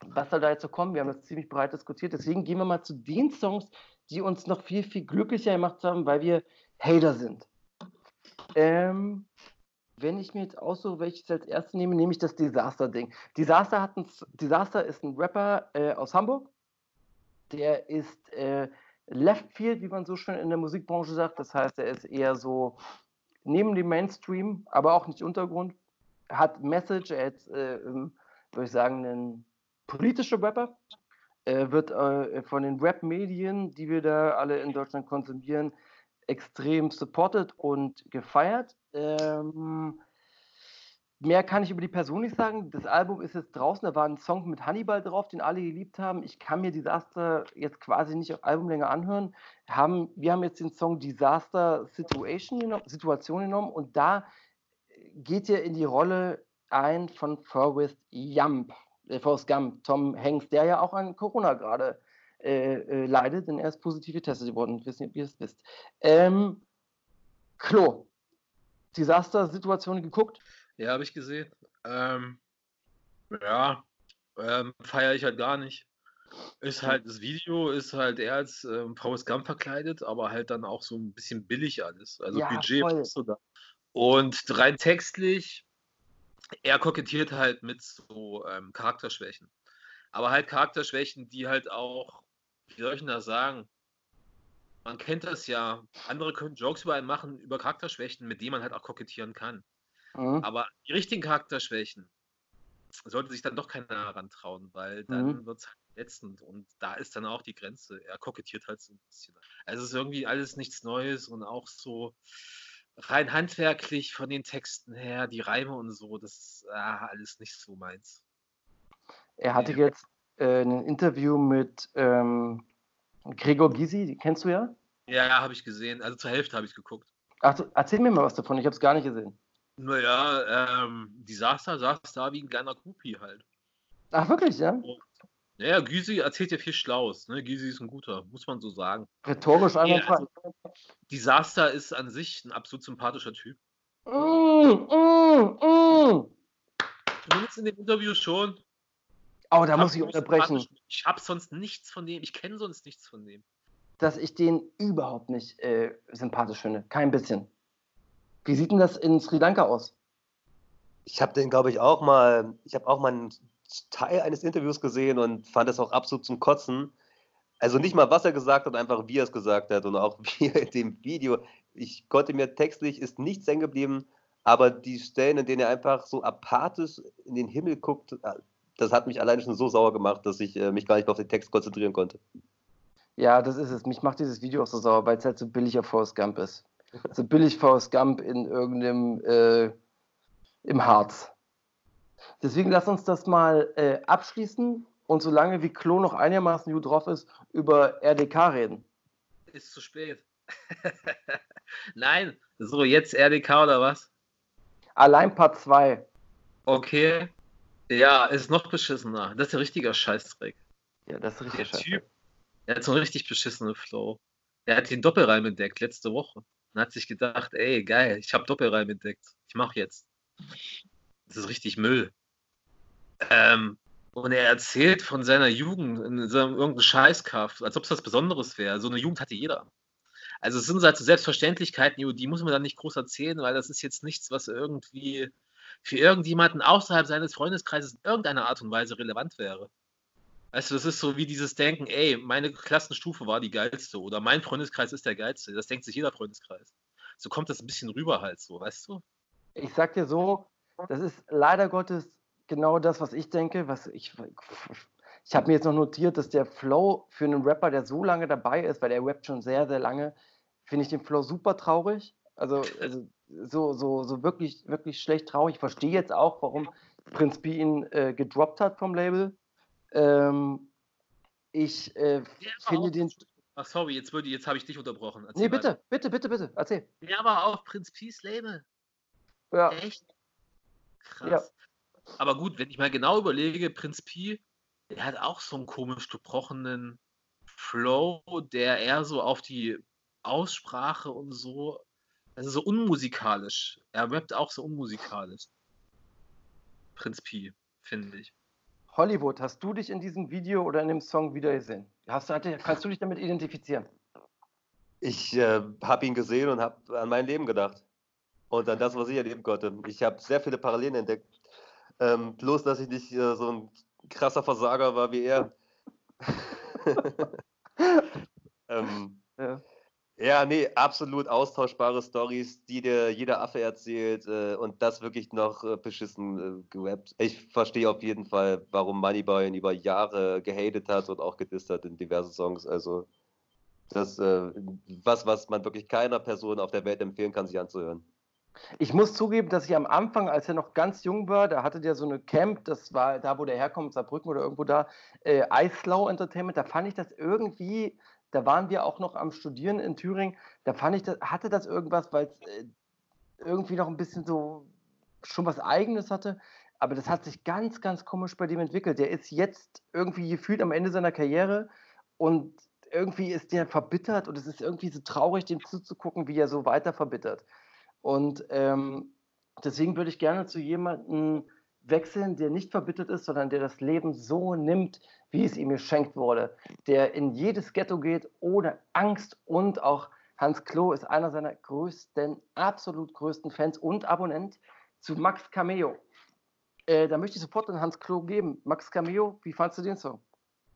was soll da jetzt so kommen? Wir haben das ziemlich breit diskutiert. Deswegen gehen wir mal zu den Songs, die uns noch viel, viel glücklicher gemacht haben, weil wir Hater sind. Ähm, wenn ich mir jetzt aussuche, welches als erstes nehme, nehme ich das Disaster-Ding. Disaster, Disaster ist ein Rapper äh, aus Hamburg. Der ist äh, Left Field, wie man so schön in der Musikbranche sagt. Das heißt, er ist eher so neben dem Mainstream, aber auch nicht Untergrund. Hat Message, er ist, äh, ähm, würde ich sagen, ein politischer Rapper. Er wird äh, von den Rap-Medien, die wir da alle in Deutschland konsumieren, extrem supported und gefeiert. Ähm, mehr kann ich über die Person nicht sagen. Das Album ist jetzt draußen, da war ein Song mit Hannibal drauf, den alle geliebt haben. Ich kann mir Disaster jetzt quasi nicht auf Albumlänge anhören. Haben, wir haben jetzt den Song Disaster Situation genommen, Situation genommen und da geht er in die Rolle ein von Forrest Gump, äh, Forrest Gump, Tom Hanks, der ja auch an Corona gerade äh, äh, leidet, denn er ist positiv getestet worden. Ich weiß nicht, ob ihr es wisst. Ähm, Klo, Disaster-Situation geguckt? Ja, habe ich gesehen. Ähm, ja, ähm, feiere ich halt gar nicht. Ist halt, das Video ist halt eher als ähm, Forrest Gump verkleidet, aber halt dann auch so ein bisschen billig alles. Also Ja, Budget passt so da. Und rein textlich, er kokettiert halt mit so ähm, Charakterschwächen. Aber halt Charakterschwächen, die halt auch, wie soll ich denn das sagen? Man kennt das ja. Andere können Jokes über einen machen, über Charakterschwächen, mit denen man halt auch kokettieren kann. Mhm. Aber die richtigen Charakterschwächen sollte sich dann doch keiner herantrauen, weil dann Mhm. wird es halt ätzend und da ist dann auch die Grenze. Er kokettiert halt so ein bisschen. Also es ist irgendwie alles nichts Neues und auch so rein handwerklich von den Texten her, die Reime und so, das ist ah, alles nicht so meins. Er hatte jetzt äh, ein Interview mit ähm, Gregor Gysi, die kennst du ja? Ja, habe ich gesehen. Also zur Hälfte habe ich geguckt. Ach, erzähl mir mal was davon, ich habe es gar nicht gesehen. Naja, ähm, Disaster saß da wie ein kleiner Kupi halt. Ach, wirklich, ja? Naja, Gysi erzählt ja viel Schlaues. Ne? Gysi ist ein guter, muss man so sagen. Rhetorisch einwandfrei. Disaster ist an sich ein absolut sympathischer Typ. Mm, mm, mm. Zumindest in dem Interview schon. Oh, da muss ich unterbrechen, Ich habe sonst nichts von dem. Ich kenne sonst nichts von dem. dass ich den überhaupt nicht äh, sympathisch finde. Kein bisschen. Wie sieht denn das in Sri Lanka aus? Ich habe den, glaube ich, auch mal, ich habe auch mal einen Teil eines Interviews gesehen und fand es auch absolut zum Kotzen. Also nicht mal, was er gesagt hat, einfach wie er es gesagt hat und auch [laughs] wie er in dem Video. Ich konnte mir textlich, ist nichts hängen geblieben, aber die Stellen, in denen er einfach so apathisch in den Himmel guckt, das hat mich alleine schon so sauer gemacht, dass ich äh, mich gar nicht mehr auf den Text konzentrieren konnte. Ja, das ist es. Mich macht dieses Video auch so sauer, weil es halt so billiger Forrest Gump ist. So billig Forrest Gump in irgendeinem, äh, im Harz. Deswegen lass uns das mal äh, abschließen und solange wie Klo noch einigermaßen gut drauf ist, über RDK reden. Ist zu spät. [laughs] Nein, so jetzt RDK oder was? Allein Part 2. Okay. Ja, ist noch beschissener. Das ist ja richtiger Scheißdreck. Ja, das ist Der richtig scheiße. Typ, der hat so einen richtig beschissenen Flow. Der hat den Doppelreim entdeckt letzte Woche und hat sich gedacht, ey, geil, ich habe Doppelreim entdeckt. Ich mache jetzt. Das ist richtig Müll. Ähm, und er erzählt von seiner Jugend in so einem irgendeinem Scheißkaff, als ob es was Besonderes wäre. So eine Jugend hatte jeder. Also es sind halt so Selbstverständlichkeiten, die muss man dann nicht groß erzählen, weil das ist jetzt nichts, was irgendwie für irgendjemanden außerhalb seines Freundeskreises in irgendeiner Art und Weise relevant wäre. Weißt du, das ist so wie dieses Denken, ey, meine Klassenstufe war die geilste oder mein Freundeskreis ist der geilste. Das denkt sich jeder Freundeskreis. So kommt das ein bisschen rüber halt so, weißt du? Ich sag dir so, das ist leider Gottes genau das, was ich denke. Was ich ich habe mir jetzt noch notiert, dass der Flow für einen Rapper, der so lange dabei ist, weil der rappt schon sehr, sehr lange, finde ich den Flow super traurig. Also, also so, so, so wirklich, wirklich schlecht traurig. Ich verstehe jetzt auch, warum Prinz B ihn äh, gedroppt hat vom Label. Ähm, ich äh, finde den. Ach, sorry, jetzt, würde- jetzt habe ich dich unterbrochen. Nee, Erzähl bitte, weiter. bitte, bitte, bitte, erzähl. Der war auf Prinz Peace Label. Ja, Echt? Krass. Aber gut, wenn ich mal genau überlege, Prinz Pi, der hat auch so einen komisch gebrochenen Flow, der eher so auf die Aussprache und so, also so unmusikalisch. Er rappt auch so unmusikalisch. Prinz Pi, finde ich. Hollywood, hast du dich in diesem Video oder in dem Song wiedergesehen? Hast, du- kannst du dich damit identifizieren? Ich äh, habe ihn gesehen und habe an mein Leben gedacht. Und an das, was ich erleben konnte. Ich habe sehr viele Parallelen entdeckt. Ähm, bloß, dass ich nicht äh, so ein krasser Versager war wie er. [laughs] [laughs] ähm, Ja. Ja, nee, absolut austauschbare Stories, die dir jeder Affe erzählt äh, und das wirklich noch äh, beschissen äh, gerappt. Ich verstehe auf jeden Fall, warum Moneyboy ihn über Jahre gehatet hat und auch gedisst hat in diversen Songs. Also das äh, was, was man wirklich keiner Person auf der Welt empfehlen kann, sich anzuhören. Ich muss zugeben, dass ich am Anfang, als er noch ganz jung war, da hatte der so eine Camp, das war da, wo der herkommt, Saarbrücken oder irgendwo da, äh, Eislau Entertainment, da fand ich das irgendwie, da waren wir auch noch am Studieren in Thüringen, da fand ich, das, hatte das irgendwas, weil es äh, irgendwie noch ein bisschen so schon was Eigenes hatte, aber das hat sich ganz, ganz komisch bei dem entwickelt. Der ist jetzt irgendwie gefühlt am Ende seiner Karriere und irgendwie ist der verbittert und es ist irgendwie so traurig, dem zuzugucken, wie er so weiter verbittert. Und ähm, deswegen würde ich gerne zu jemandem wechseln, der nicht verbittert ist, sondern der das Leben so nimmt, wie es ihm geschenkt wurde. Der in jedes Ghetto geht ohne Angst und auch Hans Klo ist einer seiner größten, absolut größten Fans und Abonnent zu Max Cameo. Äh, da möchte ich sofort an Hans Klo geben. Max Cameo, wie fandst du den Song?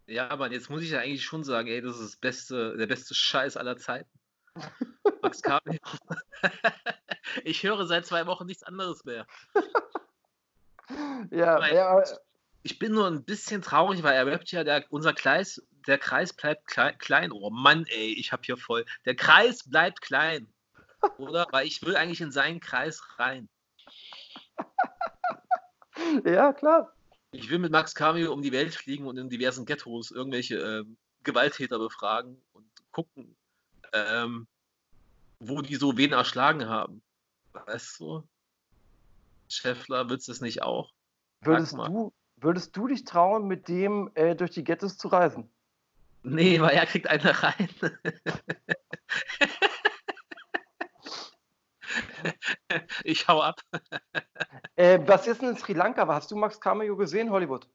Ja, aber jetzt muss ich ja eigentlich schon sagen, ey, das ist das beste, der beste Scheiß aller Zeiten. [laughs] Max Kabel. [laughs] ich höre seit zwei Wochen nichts anderes mehr. [laughs] Ja, Weil- ja, Ich bin nur ein bisschen traurig, weil er rappt ja, der, unser Kreis, der Kreis bleibt klei- klein. Oh Mann, ey, ich hab hier voll. Der Kreis bleibt klein. Oder? Weil ich will eigentlich in seinen Kreis rein. [laughs] ja, klar. Ich will mit Max Cameo um die Welt fliegen und in diversen Ghettos irgendwelche ähm, Gewalttäter befragen und gucken, ähm, wo die so wen erschlagen haben. Weißt du? Scheffler, willst du es nicht auch? Würdest du, würdest du dich trauen, mit dem äh, durch die Ghettos zu reisen? Nee, weil er kriegt eine rein. [laughs] ich hau ab. Äh, was ist denn in Sri Lanka? Hast du Max Cameo gesehen, Hollywood?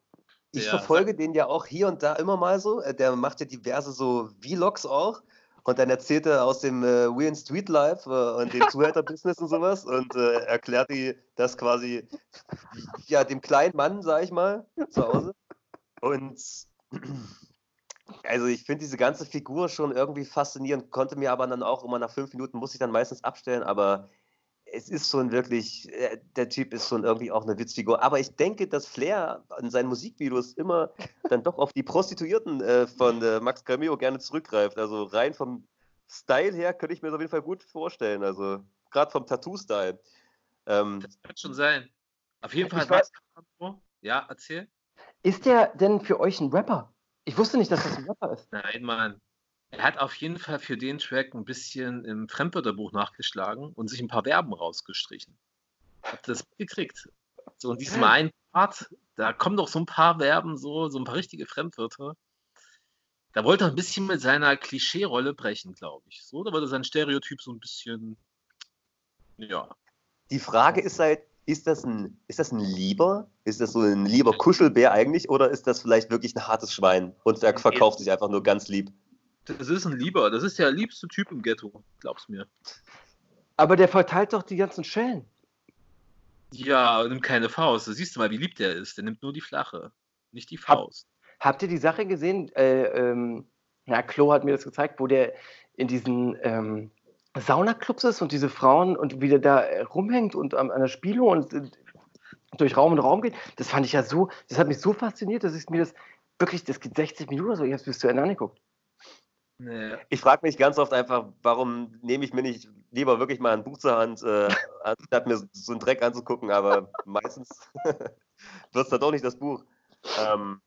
Ich Der verfolge den ja auch hier und da immer mal so. Äh, Der macht ja diverse so Vlogs auch. Und dann erzählt er aus dem äh, Weird Street Life äh, und dem Zuhälter-Business und sowas und äh, erklärt die das quasi ja dem kleinen Mann, sag ich mal, zu Hause. Und also ich finde diese ganze Figur schon irgendwie faszinierend, konnte mir aber dann auch immer nach fünf Minuten muss ich dann meistens abstellen, aber es ist schon wirklich, äh, der Typ ist schon irgendwie auch eine Witzfigur. Aber ich denke, dass Flair in seinen Musikvideos immer dann doch auf die Prostituierten äh, von äh, Max Cameo gerne zurückgreift. Also rein vom Style her könnte ich mir das auf jeden Fall gut vorstellen. Also gerade vom Tattoo-Style. Ähm, Das kann schon sein. Auf jeden Fall hat Max Ja, erzähl. Ist der denn für euch ein Rapper? Ich wusste nicht, dass das ein Rapper ist. Nein, Mann. Er hat auf jeden Fall für den Track ein bisschen im Fremdwörterbuch nachgeschlagen und sich ein paar Verben rausgestrichen. Habt ihr das gekriegt? So in diesem einen Part, da kommen doch so ein paar Verben, so, so ein paar richtige Fremdwörter. Da wollte er ein bisschen mit seiner Klischee-Rolle brechen, glaube ich. So, da wollte er sein Stereotyp so ein bisschen, ja. die Frage ist halt, ist das ein, ist das ein Lieber? Ist das so ein lieber Kuschelbär eigentlich? Oder ist das vielleicht wirklich ein hartes Schwein und der verkauft sich einfach nur ganz lieb? Das ist ein Lieber. Das ist der liebste Typ im Ghetto, glaub's mir. Aber der verteilt doch die ganzen Schellen. Ja, nimmt keine Faust. Da siehst du mal, wie lieb der ist. Der nimmt nur die flache, nicht die Faust. Habt ihr die Sache gesehen? Äh, ähm, ja, Klo hat mir das gezeigt, wo der in diesen ähm, Saunaclubs ist und diese Frauen und wie der da äh, rumhängt und an, an der Spielung und äh, durch Raum und Raum geht. Das fand ich ja so, das hat mich so fasziniert, dass ich mir das wirklich, das geht 60 Minuten oder so, ich hab's bis zu Ende angeguckt. Nee. Ich frage mich ganz oft einfach, warum nehme ich mir nicht lieber wirklich mal ein Buch zur Hand, äh, anstatt mir so einen Dreck anzugucken, aber [laughs] meistens [laughs] wird es dann doch nicht das Buch. Ähm,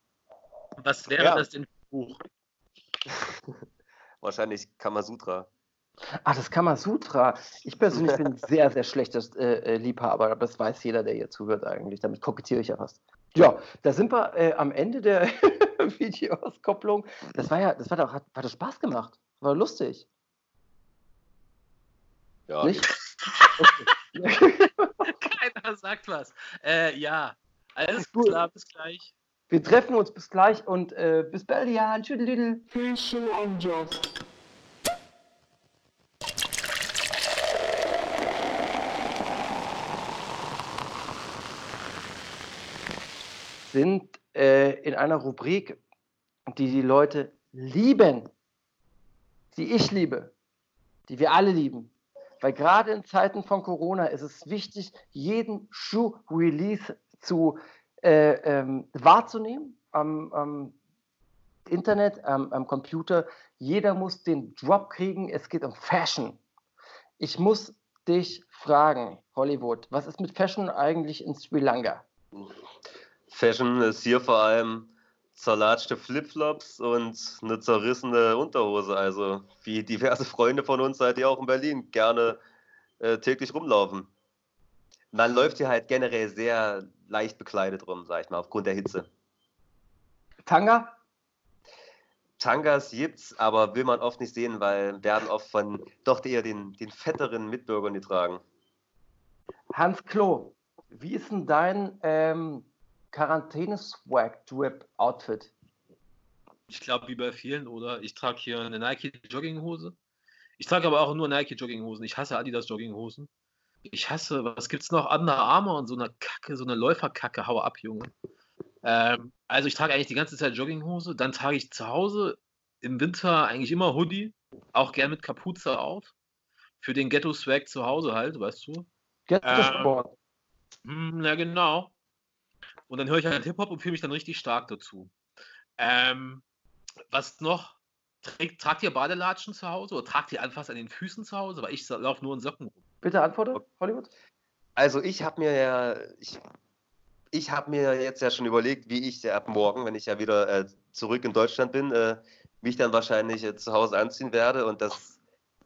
Was wäre Ja. das denn für ein Buch? [laughs] wahrscheinlich Kamasutra. Ah, das Kamasutra. Ich persönlich bin sehr, sehr schlechter äh, äh, Liebhaber, aber das weiß jeder, der hier zuhört eigentlich. Damit kokettiere ich ja fast. Ja, da sind wir äh, am Ende der Videoauskopplung. Das war ja, das war doch, hat, hat doch Spaß gemacht. War lustig. Ja, Nicht? [laughs] Keiner sagt was. Äh, ja. Alles Gut. klar, bis gleich. Wir treffen uns bis gleich und äh, bis bald, ja. Tschüdelüdel. Peace and just. Sind äh, in einer Rubrik, die die Leute lieben, die ich liebe, die wir alle lieben. Weil gerade in Zeiten von Corona ist es wichtig, jeden Schuh-Release zu äh, ähm, wahrzunehmen am, am Internet, am, am Computer. Jeder muss den Drop kriegen. Es geht um Fashion. Ich muss dich fragen, Hollywood, was ist mit Fashion eigentlich in Sri Lanka? Fashion ist hier vor allem zerlatschte Flipflops und eine zerrissene Unterhose. Also wie diverse Freunde von uns halt hier auch in Berlin gerne äh, täglich rumlaufen. Man läuft hier halt generell sehr leicht bekleidet rum, sag ich mal, aufgrund der Hitze. Tanga? Tangas gibt's, aber will man oft nicht sehen, weil werden oft von doch eher den, den fetteren Mitbürgern getragen. Hans Klo, wie ist denn dein ähm, Quarantäne-Swag-Drip-Outfit? Ich glaube, wie bei vielen, oder? Ich trage hier eine Nike-Jogginghose. Ich trage aber auch nur Nike-Jogginghosen. Ich hasse Adidas-Jogginghosen. Ich hasse, was gibt's noch? Under Armour und so eine Kacke, so eine Läuferkacke. Hau ab, Junge. Ähm, also ich trage eigentlich die ganze Zeit Jogginghose. Dann trage ich zu Hause im Winter eigentlich immer Hoodie. Auch gern mit Kapuze auf. Für den Ghetto-Swag zu Hause halt, weißt du? Get Ähm, Sport. Hm, na genau. Und dann höre ich halt Hip-Hop und fühle mich dann richtig stark dazu. Ähm, was noch? Trägt, tragt ihr Badelatschen zu Hause oder tragt ihr einfach an den Füßen zu Hause? Weil ich laufe nur in Socken rum. Bitte antworte, Hollywood. Also ich habe mir ja, ich, ich habe mir jetzt ja schon überlegt, wie ich ab morgen, wenn ich ja wieder äh, zurück in Deutschland bin, äh, mich dann wahrscheinlich äh, zu Hause anziehen werde und das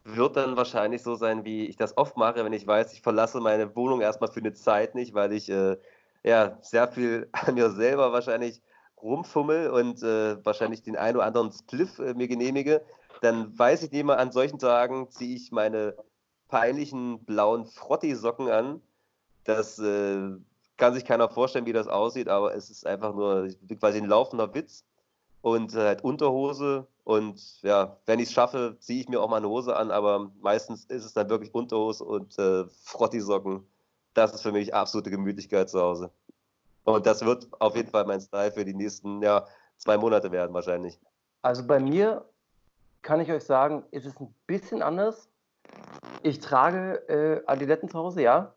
wird dann wahrscheinlich so sein, wie ich das oft mache, wenn ich weiß, ich verlasse meine Wohnung erstmal für eine Zeit nicht, weil ich äh, ja sehr viel [laughs] an mir selber wahrscheinlich rumfummel und äh, wahrscheinlich den einen oder anderen Spliff äh, mir genehmige, dann weiß ich immer, an solchen Tagen ziehe ich meine peinlichen blauen Frotti-Socken an. Das äh, kann sich keiner vorstellen, wie das aussieht, aber es ist einfach nur quasi ein laufender Witz und äh, halt Unterhose. Und ja, wenn ich es schaffe, ziehe ich mir auch mal eine Hose an, aber meistens ist es dann wirklich Unterhose und äh, Frotti-Socken. Das ist für mich absolute Gemütlichkeit zu Hause. Und das wird auf jeden Fall mein Style für die nächsten ja, zwei Monate werden, wahrscheinlich. Also bei mir kann ich euch sagen, ist es ein bisschen anders. Ich trage äh, Adiletten zu Hause, ja.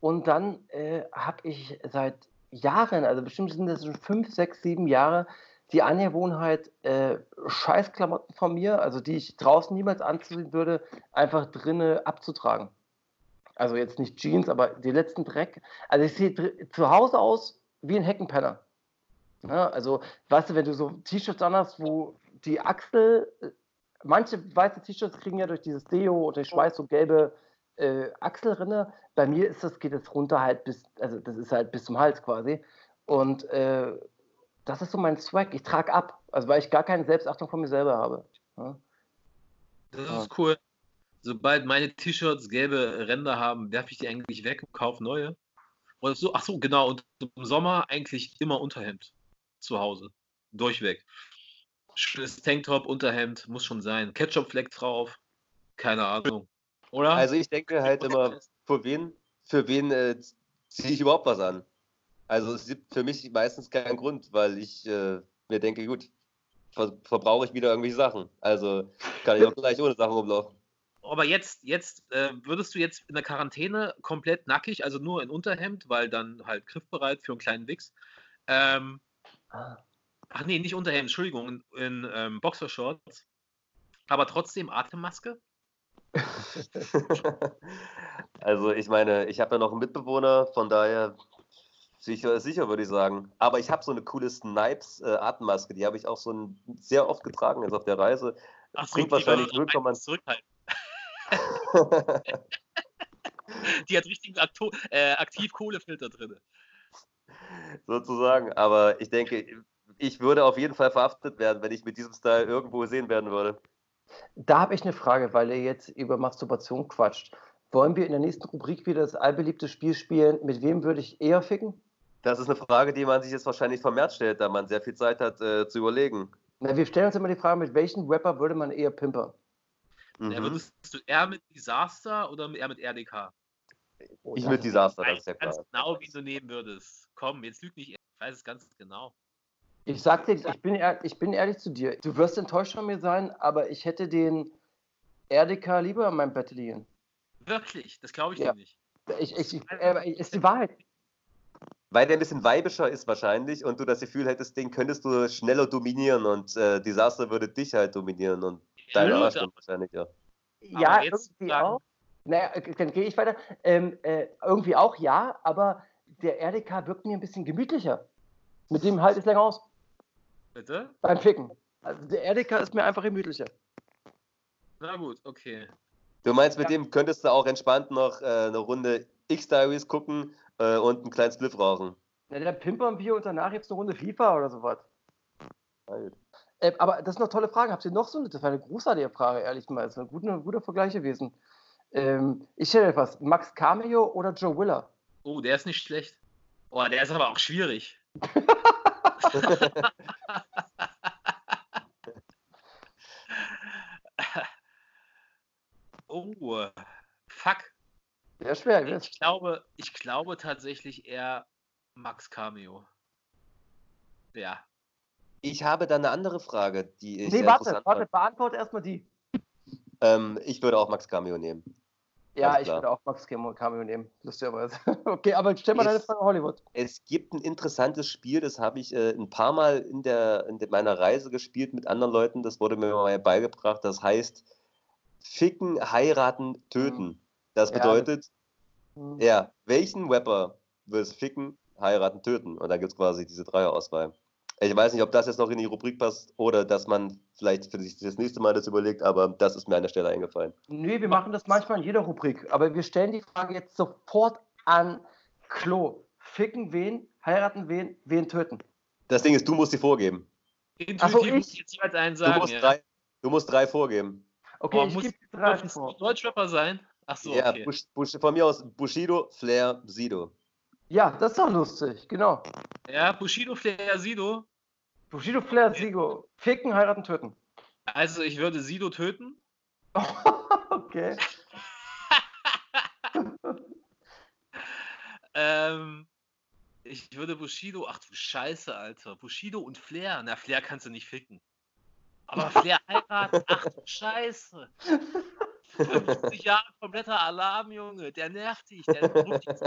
Und dann äh, habe ich seit Jahren, also bestimmt sind das schon fünf, sechs, sieben Jahre, die Angewohnheit, äh, Scheißklamotten von mir, also die ich draußen niemals anziehen würde, einfach drinnen abzutragen. Also jetzt nicht Jeans, aber die letzten Dreck. Also ich sehe zu Hause aus wie ein Heckenpenner. Ja, also, weißt du, wenn du so T-Shirts anhast, wo die Achsel, äh, manche weiße T-Shirts kriegen ja durch dieses Deo oder durch Schweiß so gelbe äh, Achselrinne. Bei mir ist das, geht es runter halt bis, also das ist halt bis zum Hals quasi. Und äh, das ist so mein Swag. Ich trage ab, also weil ich gar keine Selbstachtung von mir selber habe. Ja. Das ist cool. Sobald meine T-Shirts gelbe Ränder haben, werfe ich die eigentlich weg und kaufe neue. Oder so, ach so, genau. Und im Sommer eigentlich immer Unterhemd zu Hause. Durchweg. Schönes Tanktop, Unterhemd, muss schon sein. Ketchup-Fleck drauf. Keine Ahnung. Oder? Also ich denke halt immer, für wen, für wen äh, ziehe ich überhaupt was an? Also es gibt für mich meistens keinen Grund, weil ich äh, mir denke, gut, ver verbrauche ich wieder irgendwelche Sachen. Also kann ich auch gleich ohne Sachen rumlaufen. Aber jetzt, jetzt äh, würdest du jetzt in der Quarantäne komplett nackig, also nur in Unterhemd, weil dann halt griffbereit für einen kleinen Wichs. Ähm, ah. Ach nee, nicht Unterhemd, Entschuldigung, in, in ähm, Boxershorts. Aber trotzdem Atemmaske? [laughs] also ich meine, ich habe ja noch einen Mitbewohner, von daher Sicher, sicher würde ich sagen. Aber ich habe so eine coole Snipes äh, Atemmaske, die habe ich auch so ein, sehr oft getragen jetzt auf der Reise. Ach so, bringt wahrscheinlich 0, zurückhalten. Die hat richtigen Akto äh, Aktivkohlefilter drin. Sozusagen, aber ich denke, ich würde auf jeden Fall verhaftet werden, wenn ich mit diesem Style irgendwo gesehen werden würde. Da habe ich eine Frage, weil ihr jetzt über Masturbation quatscht. Wollen wir in der nächsten Rubrik wieder das allbeliebte Spiel spielen? Mit wem würde ich eher ficken? Das ist eine Frage, die man sich jetzt wahrscheinlich vermehrt stellt, da man sehr viel Zeit hat äh, zu überlegen. Na, wir stellen uns immer die Frage, mit welchem Rapper würde man eher pimpern? Mhm. Ja, würdest du eher mit Disaster oder eher mit RDK? Oh, ich mit Disaster, das ist ja klar. Ganz genau, wie du nehmen würdest. Komm, jetzt lüg nicht, ich weiß es ganz genau. Ich sag dir, ich bin, ich bin ehrlich zu dir. Du wirst enttäuscht von mir sein, aber ich hätte den RDK lieber in meinem Bett liegen. Wirklich? Das glaube ich ja. dir nicht. Ich, ich, ich, äh, ist die Wahrheit. Weil der ein bisschen weibischer ist wahrscheinlich und du das Gefühl hättest, den könntest du schneller dominieren und äh, Disaster würde dich halt dominieren und deine Arsch wahrscheinlich, ja. Ja, irgendwie auch. Naja, dann gehe ich weiter. Ähm, äh, irgendwie auch ja, aber der RDK wirkt mir ein bisschen gemütlicher. Mit dem halt es länger aus. Bitte? Beim Ficken. Also der RDK ist mir einfach gemütlicher. Na gut, okay. Du meinst, mit ja. dem könntest du auch entspannt noch äh, eine Runde X-Diaries gucken äh, und einen kleinen Spliff rauchen. Ja, dann pimpern wir und danach jetzt eine Runde FIFA oder sowas. Äh, aber das ist eine tolle Frage. Habt ihr noch so eine? Das war eine großartige Frage, ehrlich mal. Das ist ein guter, guter Vergleich gewesen. Ähm, ich stelle etwas. Max Cameo oder Joe Willer? Oh, der ist nicht schlecht. Oh, der ist aber auch schwierig. [laughs] oh, fuck. Sehr schwer, ich glaube, ich glaube tatsächlich eher Max Cameo. Ja. Ich habe da eine andere Frage, die ich. Nee, warte, warte, beantworte erstmal die. Ähm, ich würde auch Max Cameo nehmen. Ja, ich würde auch Max Cameo nehmen, lustigerweise. [laughs] okay, aber stell mal deine Frage Hollywood. Es gibt ein interessantes Spiel, das habe ich äh, ein paar Mal in, der, in meiner Reise gespielt mit anderen Leuten. Das wurde mir mal beigebracht. Das heißt Ficken, heiraten, töten. Mhm. Das bedeutet, ja, ja welchen Rapper willst du ficken, heiraten, töten? Und da gibt es quasi diese Dreierauswahl. Ich weiß nicht, ob das jetzt noch in die Rubrik passt oder dass man vielleicht für sich das nächste Mal das überlegt, aber das ist mir an der Stelle eingefallen. Nee, wir machen das manchmal in jeder Rubrik, aber wir stellen die Frage jetzt sofort an Klo. Ficken wen, heiraten wen, wen töten? Das Ding ist, du musst sie vorgeben. Intuitiv so, muss jetzt jemand einen sagen. Du musst, ja. drei, du musst drei vorgeben. Okay, oh, ich muss drei vor. Deutschrapper sein? Ach so, ja, okay. Bush, Bush, von mir aus Bushido, Flair, Sido. Ja, das ist doch lustig, genau. Ja, Bushido, Flair, Sido. Bushido, Flair, Sigo. Ficken, heiraten, töten. Also ich würde Sido töten. [laughs] okay. [laughs] Ähm, ich würde Bushido, ach du Scheiße, Alter. Bushido und Flair. Na, Flair kannst du nicht ficken. Aber [laughs] Flair heiraten, ach du Scheiße. 50 Jahre kompletter Alarm, Junge. Der nervt dich. Der ruft dich.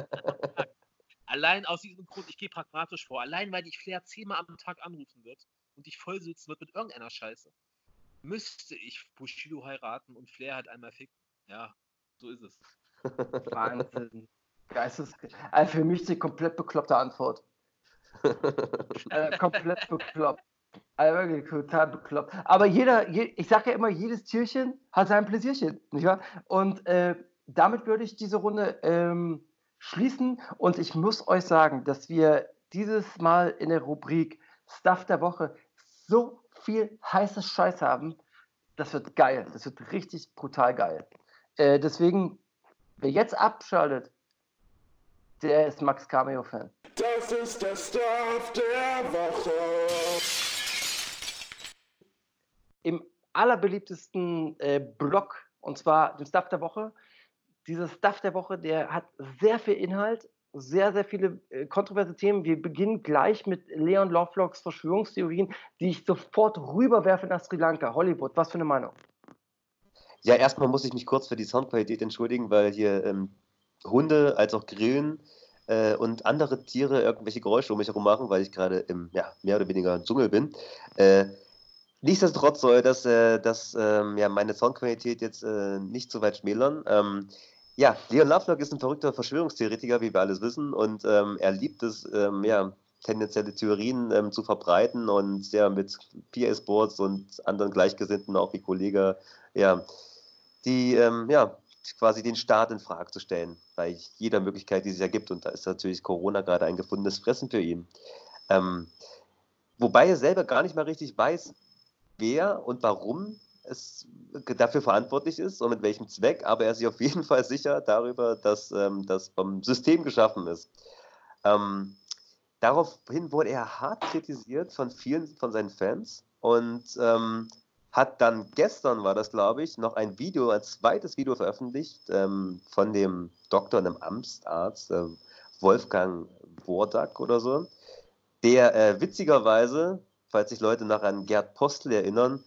Allein aus diesem Grund, ich gehe pragmatisch vor, allein weil dich Flair zehnmal am Tag anrufen wird und dich vollsitzen wird mit irgendeiner Scheiße, müsste ich Bushido heiraten und Flair halt einmal ficken. Ja, so ist es. [laughs] Wahnsinn. Geistes. Also für mich die komplett bekloppte Antwort. [laughs] äh, komplett bekloppt. Also wirklich total bekloppt. Aber jeder, je, ich sage ja immer, jedes Tierchen hat sein Pläsierchen, nicht wahr? Und äh, damit würde ich diese Runde ähm, schließen. Und ich muss euch sagen, dass wir dieses Mal in der Rubrik Stuff der Woche so viel heißes Scheiß haben. Das wird geil. Das wird richtig brutal geil. Äh, deswegen, wer jetzt abschaltet, der ist Max Cameo-Fan. Das ist der Stuff der Woche. Im allerbeliebtesten äh, Blog, und zwar dem Stuff der Woche. Dieser Stuff der Woche, der hat sehr viel Inhalt, sehr, sehr viele äh, kontroverse Themen. Wir beginnen gleich mit Leon Lovelocks Verschwörungstheorien, die ich sofort rüberwerfe nach Sri Lanka. Hollywood, was für eine Meinung? Ja, erstmal muss ich mich kurz für die Soundqualität entschuldigen, weil hier ähm, Hunde als auch Grillen äh, und andere Tiere irgendwelche Geräusche um mich herum machen, weil ich gerade im ja, mehr oder weniger Dschungel bin. Äh, nichtsdestotrotz soll das, äh, das ähm, ja, meine Soundqualität jetzt äh, nicht so weit schmälern. Ähm, ja, Leon Lovelock ist ein verrückter Verschwörungstheoretiker, wie wir alles wissen, und ähm, er liebt es, ähm, ja, tendenzielle Theorien ähm, zu verbreiten und ja, mit PA-Sports und anderen Gleichgesinnten, auch wie Kollege, ja, die ähm, ja, quasi den Staat in Frage zu stellen, bei jeder Möglichkeit, die sich ergibt. Und da ist natürlich Corona gerade ein gefundenes Fressen für ihn. Ähm, wobei er selber gar nicht mal richtig weiß, wer und warum es dafür verantwortlich ist und mit welchem Zweck, aber er ist sich auf jeden Fall sicher darüber, dass ähm, das vom System geschaffen ist. Ähm, daraufhin wurde er hart kritisiert von vielen von seinen Fans und ähm, hat dann gestern, war das glaube ich, noch ein Video, ein zweites Video veröffentlicht ähm, von dem Doktor, einem Amtsarzt, äh, Wolfgang Wordak oder so, der äh, witzigerweise, falls sich Leute noch an Gerd Postel erinnern,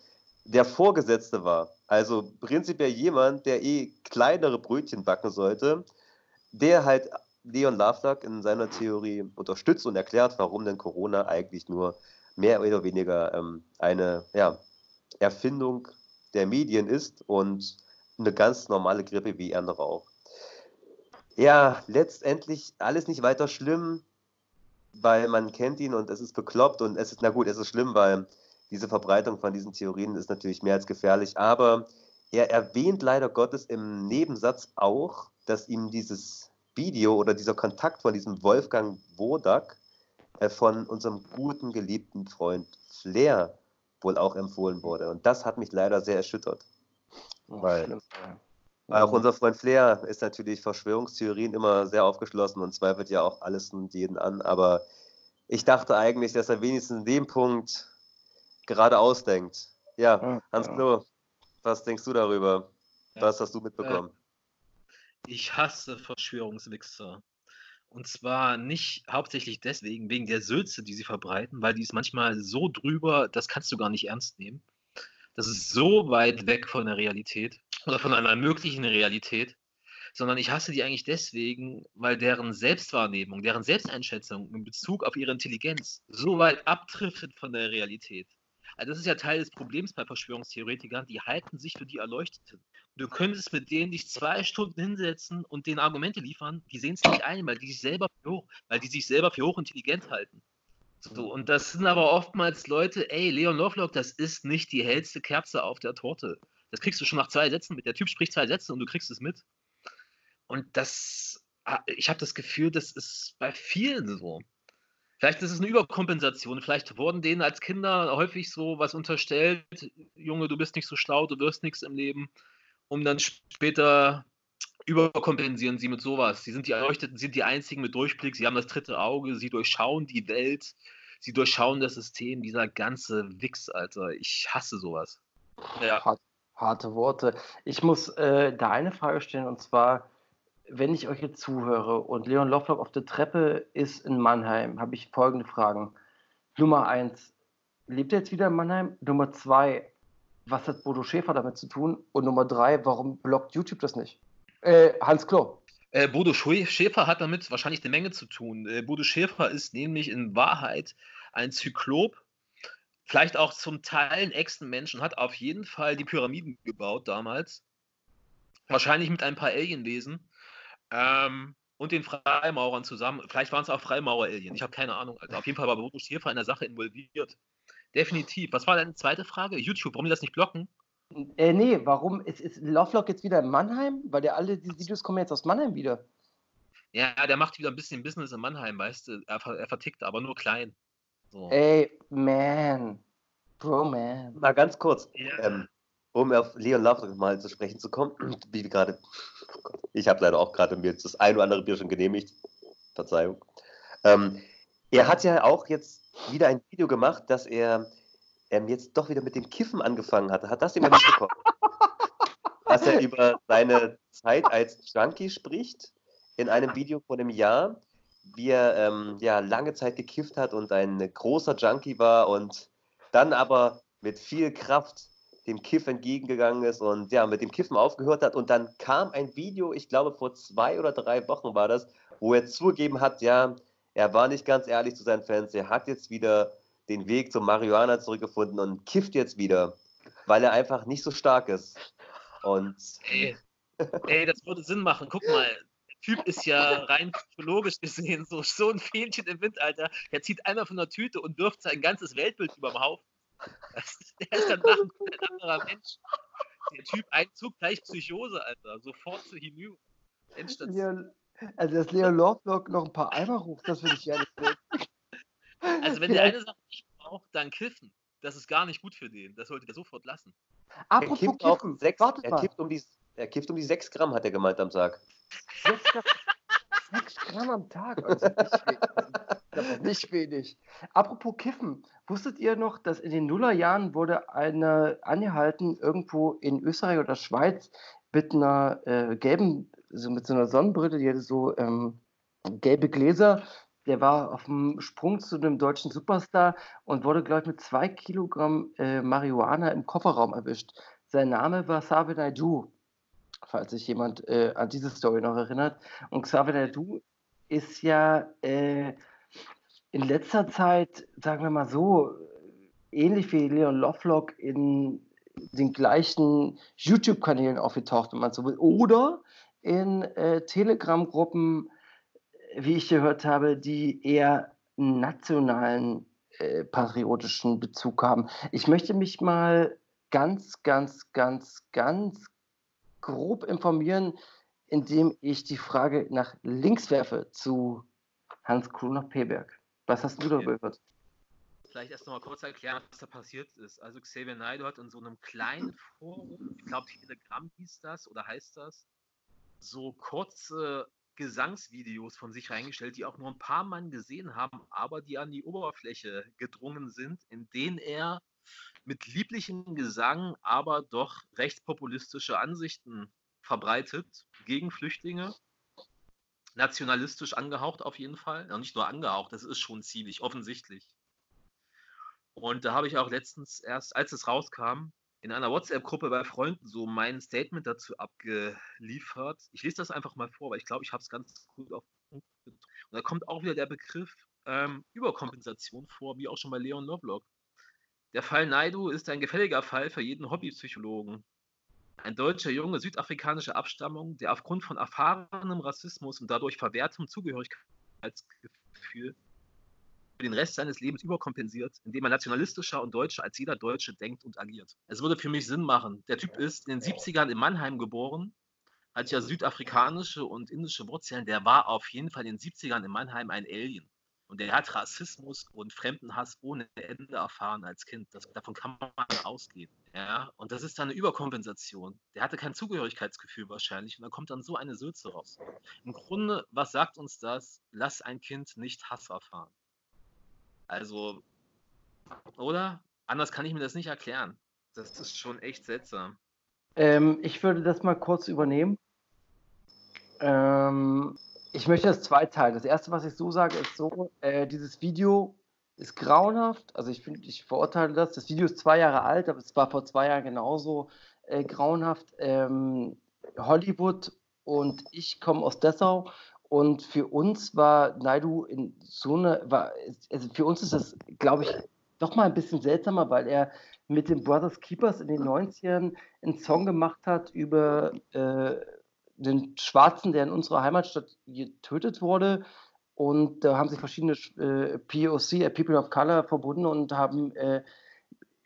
der Vorgesetzte war. Also prinzipiell jemand, der eh kleinere Brötchen backen sollte, der halt Leon Lovelock in seiner Theorie unterstützt und erklärt, warum denn Corona eigentlich nur mehr oder weniger ähm, eine ja, Erfindung der Medien ist und eine ganz normale Grippe wie andere auch. Ja, letztendlich alles nicht weiter schlimm, weil man kennt ihn und es ist bekloppt und es ist, na gut, es ist schlimm, weil diese Verbreitung von diesen Theorien ist natürlich mehr als gefährlich, aber er erwähnt leider Gottes im Nebensatz auch, dass ihm dieses Video oder dieser Kontakt von diesem Wolfgang Wodak äh, von unserem guten, geliebten Freund Flair wohl auch empfohlen wurde. Und das hat mich leider sehr erschüttert. Oh, Weil- schlimm. Auch unser Freund Flair ist natürlich Verschwörungstheorien immer sehr aufgeschlossen und zweifelt ja auch alles und jeden an. Aber ich dachte eigentlich, dass er wenigstens in dem Punkt geradeaus denkt. Ja, Ja, Hans ja. Klo, was denkst du darüber? Ja. Was hast du mitbekommen? Ich hasse Verschwörungswichser. Und zwar nicht hauptsächlich deswegen, wegen der Sülze, die sie verbreiten, weil die ist manchmal so drüber, das kannst du gar nicht ernst nehmen. Das ist so weit weg von der Realität oder von einer möglichen Realität, sondern ich hasse die eigentlich deswegen, weil deren Selbstwahrnehmung, deren Selbsteinschätzung in Bezug auf ihre Intelligenz so weit abdriftet von der Realität. Also das ist ja Teil des Problems bei Verschwörungstheoretikern, die halten sich für die Erleuchteten. Du könntest mit denen dich zwei Stunden hinsetzen und denen Argumente liefern, die sehen es nicht ein, weil die sich selber für hoch, weil die sich selber für hochintelligent halten. So, und das sind aber oftmals Leute, ey, Leon Lovelock, das ist nicht die hellste Kerze auf der Torte. Das kriegst du schon nach zwei Sätzen mit. Der Typ spricht zwei Sätze und du kriegst es mit. Und das, ah, ich habe das Gefühl, das ist bei vielen so. Vielleicht ist es eine Überkompensation. Vielleicht wurden denen als Kinder häufig so was unterstellt. Junge, du bist nicht so schlau, du wirst nichts im Leben. Um dann später überkompensieren sie mit sowas. Sie sind die Erleuchteten, sind die einzigen mit Durchblick, sie haben das dritte Auge, sie durchschauen die Welt, sie durchschauen das System, dieser ganze Wix, Alter. Ich hasse sowas. Ja. Hart, harte Worte. Ich muss äh, da eine Frage stellen und zwar, wenn ich euch jetzt zuhöre und Leon Lovelock auf der Treppe ist in Mannheim, habe ich folgende Fragen. Nummer eins, lebt er jetzt wieder in Mannheim? Nummer zwei, was hat Bodo Schäfer damit zu tun? Und Nummer drei, warum blockt YouTube das nicht? Äh, Hans Klo. Äh, Bodo Schäfer hat damit wahrscheinlich eine Menge zu tun. Äh, Bodo Schäfer ist nämlich in Wahrheit ein Zyklop, vielleicht auch zum Teil ein Echsenmensch und hat auf jeden Fall die Pyramiden gebaut damals. Wahrscheinlich mit ein paar Alienwesen. Ähm, und den Freimaurern zusammen. Vielleicht waren es auch Freimaurer-Alien. Ich habe keine Ahnung. Alter. Auf jeden Fall war Bodo Schäfer in der Sache involviert. Definitiv. Was war deine zweite Frage? YouTube, warum die das nicht blocken? Äh, nee, warum ist, ist Lovelock jetzt wieder in Mannheim? Weil der alle die Videos kommen jetzt aus Mannheim wieder. Ja, der macht wieder ein bisschen Business in Mannheim, weißt du. Er, er vertickt, aber nur klein. So. Ey, man. Bro, man. Mal ganz kurz, Ja. ähm, um auf Leon Lovelock mal zu sprechen zu kommen, [clears throat] wie wir gerade, ich habe leider auch gerade mir das ein oder andere Bier schon genehmigt, Verzeihung. Ähm, er hat ja auch jetzt wieder ein Video gemacht, dass er ähm, jetzt doch wieder mit dem Kiffen angefangen hat. Hat das jemand mitbekommen? [laughs] dass er über seine Zeit als Junkie spricht in einem Video von einem Jahr, wie er ähm, ja lange Zeit gekifft hat und ein großer Junkie war und dann aber mit viel Kraft dem Kiff entgegengegangen ist und ja, mit dem Kiffen aufgehört hat. Und dann kam ein Video, ich glaube vor zwei oder drei Wochen war das, wo er zugegeben hat, ja, er war nicht ganz ehrlich zu seinen Fans, er hat jetzt wieder den Weg zum Marihuana zurückgefunden und kifft jetzt wieder, weil er einfach nicht so stark ist. Und Ey, ey, das würde Sinn machen. Guck mal, der Typ ist ja rein psychologisch gesehen so, so ein Fähnchen im Wind, Alter. Der zieht einmal von der Tüte und wirft sein ganzes Weltbild überm Haufen. [laughs] Das, der ist danach ein anderer Mensch. Der Typ, ein Zug gleich Psychose, Alter. Sofort zu hinüber. Endstation. Leon, also, dass Leon Lovelock noch ein paar Eimer ruft, das würde ich gerne sehen. [laughs] Also, wenn der eine Sache nicht braucht, dann kiffen. Das ist gar nicht gut für den. Das sollte er sofort lassen. er Apropos kippt auch Kiffen, sechs, wartet er mal. kippt um die, er kippt um die 6 Gramm, hat er gemeint am Tag. Sechs Gramm, sechs Gramm am Tag. Also nicht wenig. Nicht wenig. Apropos Kiffen. Wusstet ihr noch, dass in den Nullerjahren wurde eine angehalten, irgendwo in Österreich oder Schweiz mit einer äh, gelben, so mit so einer Sonnenbrille, die hatte so ähm, gelbe Gläser. Der war auf dem Sprung zu einem deutschen Superstar und wurde, glaube ich, mit zwei Kilogramm äh, Marihuana im Kofferraum erwischt. Sein Name war Save Naidu, falls sich jemand äh, an diese Story noch erinnert. Und Xavier Naidu ist ja äh, in letzter Zeit, sagen wir mal so, ähnlich wie Leon Lovelock in den gleichen YouTube-Kanälen aufgetaucht, wenn man so will. Oder in äh, Telegram-Gruppen, wie ich gehört habe, die eher nationalen äh, patriotischen Bezug haben. Ich möchte mich mal ganz, ganz, ganz, ganz grob informieren, indem ich die Frage nach links werfe zu Hans nach Peberg. Was hast du darüber gehört? Vielleicht erst noch mal kurz erklären, was da passiert ist. Also Xavier Naidoo hat in so einem kleinen Forum, ich glaube Telegram hieß das oder heißt das, so kurze Gesangsvideos von sich reingestellt, die auch nur ein paar Mann gesehen haben, aber die an die Oberfläche gedrungen sind, in denen er mit lieblichem Gesang, aber doch rechtspopulistische Ansichten verbreitet gegen Flüchtlinge. Nationalistisch angehaucht auf jeden Fall. Ja, nicht nur angehaucht, das ist schon ziemlich offensichtlich. Und da habe ich auch letztens erst, als es rauskam, in einer WhatsApp-Gruppe bei Freunden so mein Statement dazu abgeliefert. Ich lese das einfach mal vor, weil ich glaube, ich habe es ganz gut auf den Punkt getroffen. Und da kommt auch wieder der Begriff ähm, Überkompensation vor, wie auch schon bei Leon Lovelock. Der Fall Naidu ist ein gefälliger Fall für jeden Hobbypsychologen. Ein deutscher Junge südafrikanischer Abstammung, der aufgrund von erfahrenem Rassismus und dadurch verwehrtem Zugehörigkeitsgefühl für den Rest seines Lebens überkompensiert, indem er nationalistischer und deutscher als jeder Deutsche denkt und agiert. Es würde für mich Sinn machen. Der Typ ist in den 70ern in Mannheim geboren, hat ja südafrikanische und indische Wurzeln. Der war auf jeden Fall in den 70ern in Mannheim ein Alien. Und der hat Rassismus und Fremdenhass ohne Ende erfahren als Kind. Das, davon kann man ausgehen. Ja? Und das ist dann eine Überkompensation. Der hatte kein Zugehörigkeitsgefühl wahrscheinlich und dann kommt dann so eine Sülze raus. Im Grunde, was sagt uns das? Lass ein Kind nicht Hass erfahren. Also, oder? Anders kann ich mir das nicht erklären. Das ist schon echt seltsam. Ähm, ich würde das mal kurz übernehmen. Ähm, ich möchte das zweiteilen. Das erste, was ich so sage, ist so: äh, dieses Video ist grauenhaft. Also, ich finde, ich verurteile das. Das Video ist zwei Jahre alt, aber es war vor zwei Jahren genauso äh, grauenhaft. Ähm, Hollywood und ich kommen aus Dessau und für uns war Naidu in so eine, war, also für uns ist das, glaube ich, doch mal ein bisschen seltsamer, weil er mit den Brothers Keepers in den 90ern einen Song gemacht hat über äh, den Schwarzen, der in unserer Heimatstadt getötet wurde. Und da haben sich verschiedene äh, POC, äh, People of Color, verbunden und haben äh,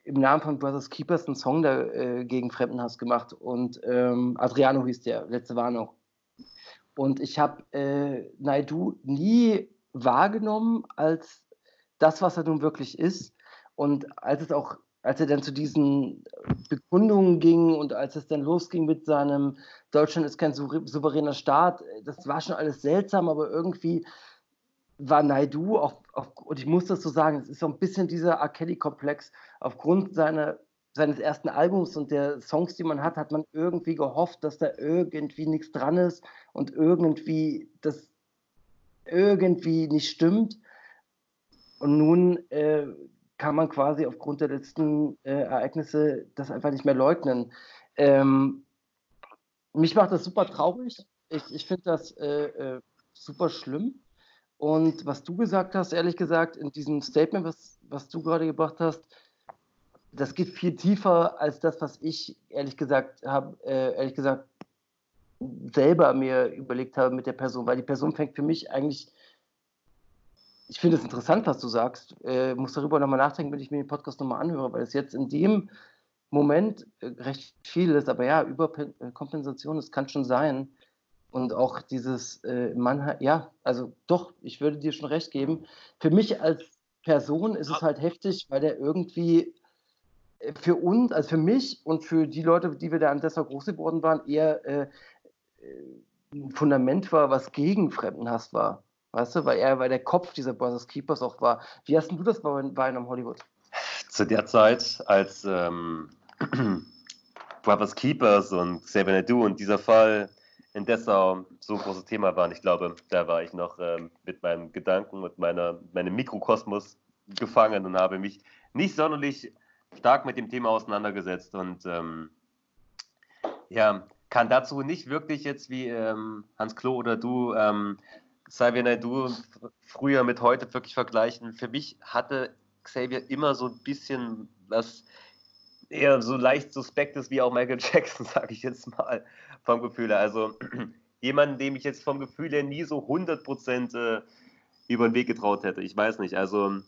im Namen von Brothers Keepers einen Song da, äh, gegen Fremdenhass gemacht. Und ähm, Adriano hieß der, letzte Warnung. Und ich habe äh, Naidu nie wahrgenommen als das, was er nun wirklich ist. Und als es auch, als er dann zu diesen Bekundungen ging und als es dann losging mit seinem Deutschland ist kein souveräner Staat, das war schon alles seltsam, aber irgendwie war Naidu, auch, auch, und ich muss das so sagen, es ist so ein bisschen dieser R. Kelly-Komplex. Aufgrund seiner, seines ersten Albums und der Songs, die man hat, hat man irgendwie gehofft, dass da irgendwie nichts dran ist und irgendwie das irgendwie nicht stimmt. Und nun äh, kann man quasi aufgrund der letzten äh, Ereignisse das einfach nicht mehr leugnen. Ähm, mich macht das super traurig. Ich, ich finde das äh, äh, super schlimm. Und was du gesagt hast, ehrlich gesagt, in diesem Statement, was, was du gerade gebracht hast, das geht viel tiefer als das, was ich ehrlich gesagt habe, äh, ehrlich gesagt selber mir überlegt habe mit der Person, weil die Person fängt für mich eigentlich ich finde es interessant, was du sagst. Äh, muss darüber nochmal nachdenken, wenn ich mir den Podcast nochmal anhöre, weil es jetzt in dem Moment äh, recht viel ist. Aber ja, Überkompensation, das kann schon sein. Und auch dieses äh, Mann, ja, also doch, ich würde dir schon recht geben. Für mich als Person ist es halt heftig, weil der irgendwie äh, für uns, also für mich und für die Leute, die wir da an Dessau groß geworden waren, eher äh, äh, ein Fundament war, was gegen Fremdenhass war. Weißt du, weil er, weil der Kopf dieser Brothers Keepers auch war. Wie hast du das bei, bei einem Hollywood? Zu der Zeit, als ähm, [clears throat] Brothers Keepers und Xavier Naidoo und dieser Fall in Dessau so ein großes Thema waren, ich glaube, da war ich noch ähm, mit meinen Gedanken und meiner, meinem Mikrokosmos gefangen und habe mich nicht sonderlich stark mit dem Thema auseinandergesetzt und ähm, ja, kann dazu nicht wirklich jetzt wie ähm, Hans Klo oder du ähm, Xavier Naidoo früher mit heute wirklich vergleichen. Für mich hatte Xavier immer so ein bisschen was eher so leicht suspektes wie auch Michael Jackson, [laughs] sage ich jetzt mal, vom Gefühl her. Also [clears throat] jemanden, dem ich jetzt vom Gefühl her nie so 100% äh, über den Weg getraut hätte. Ich weiß nicht, also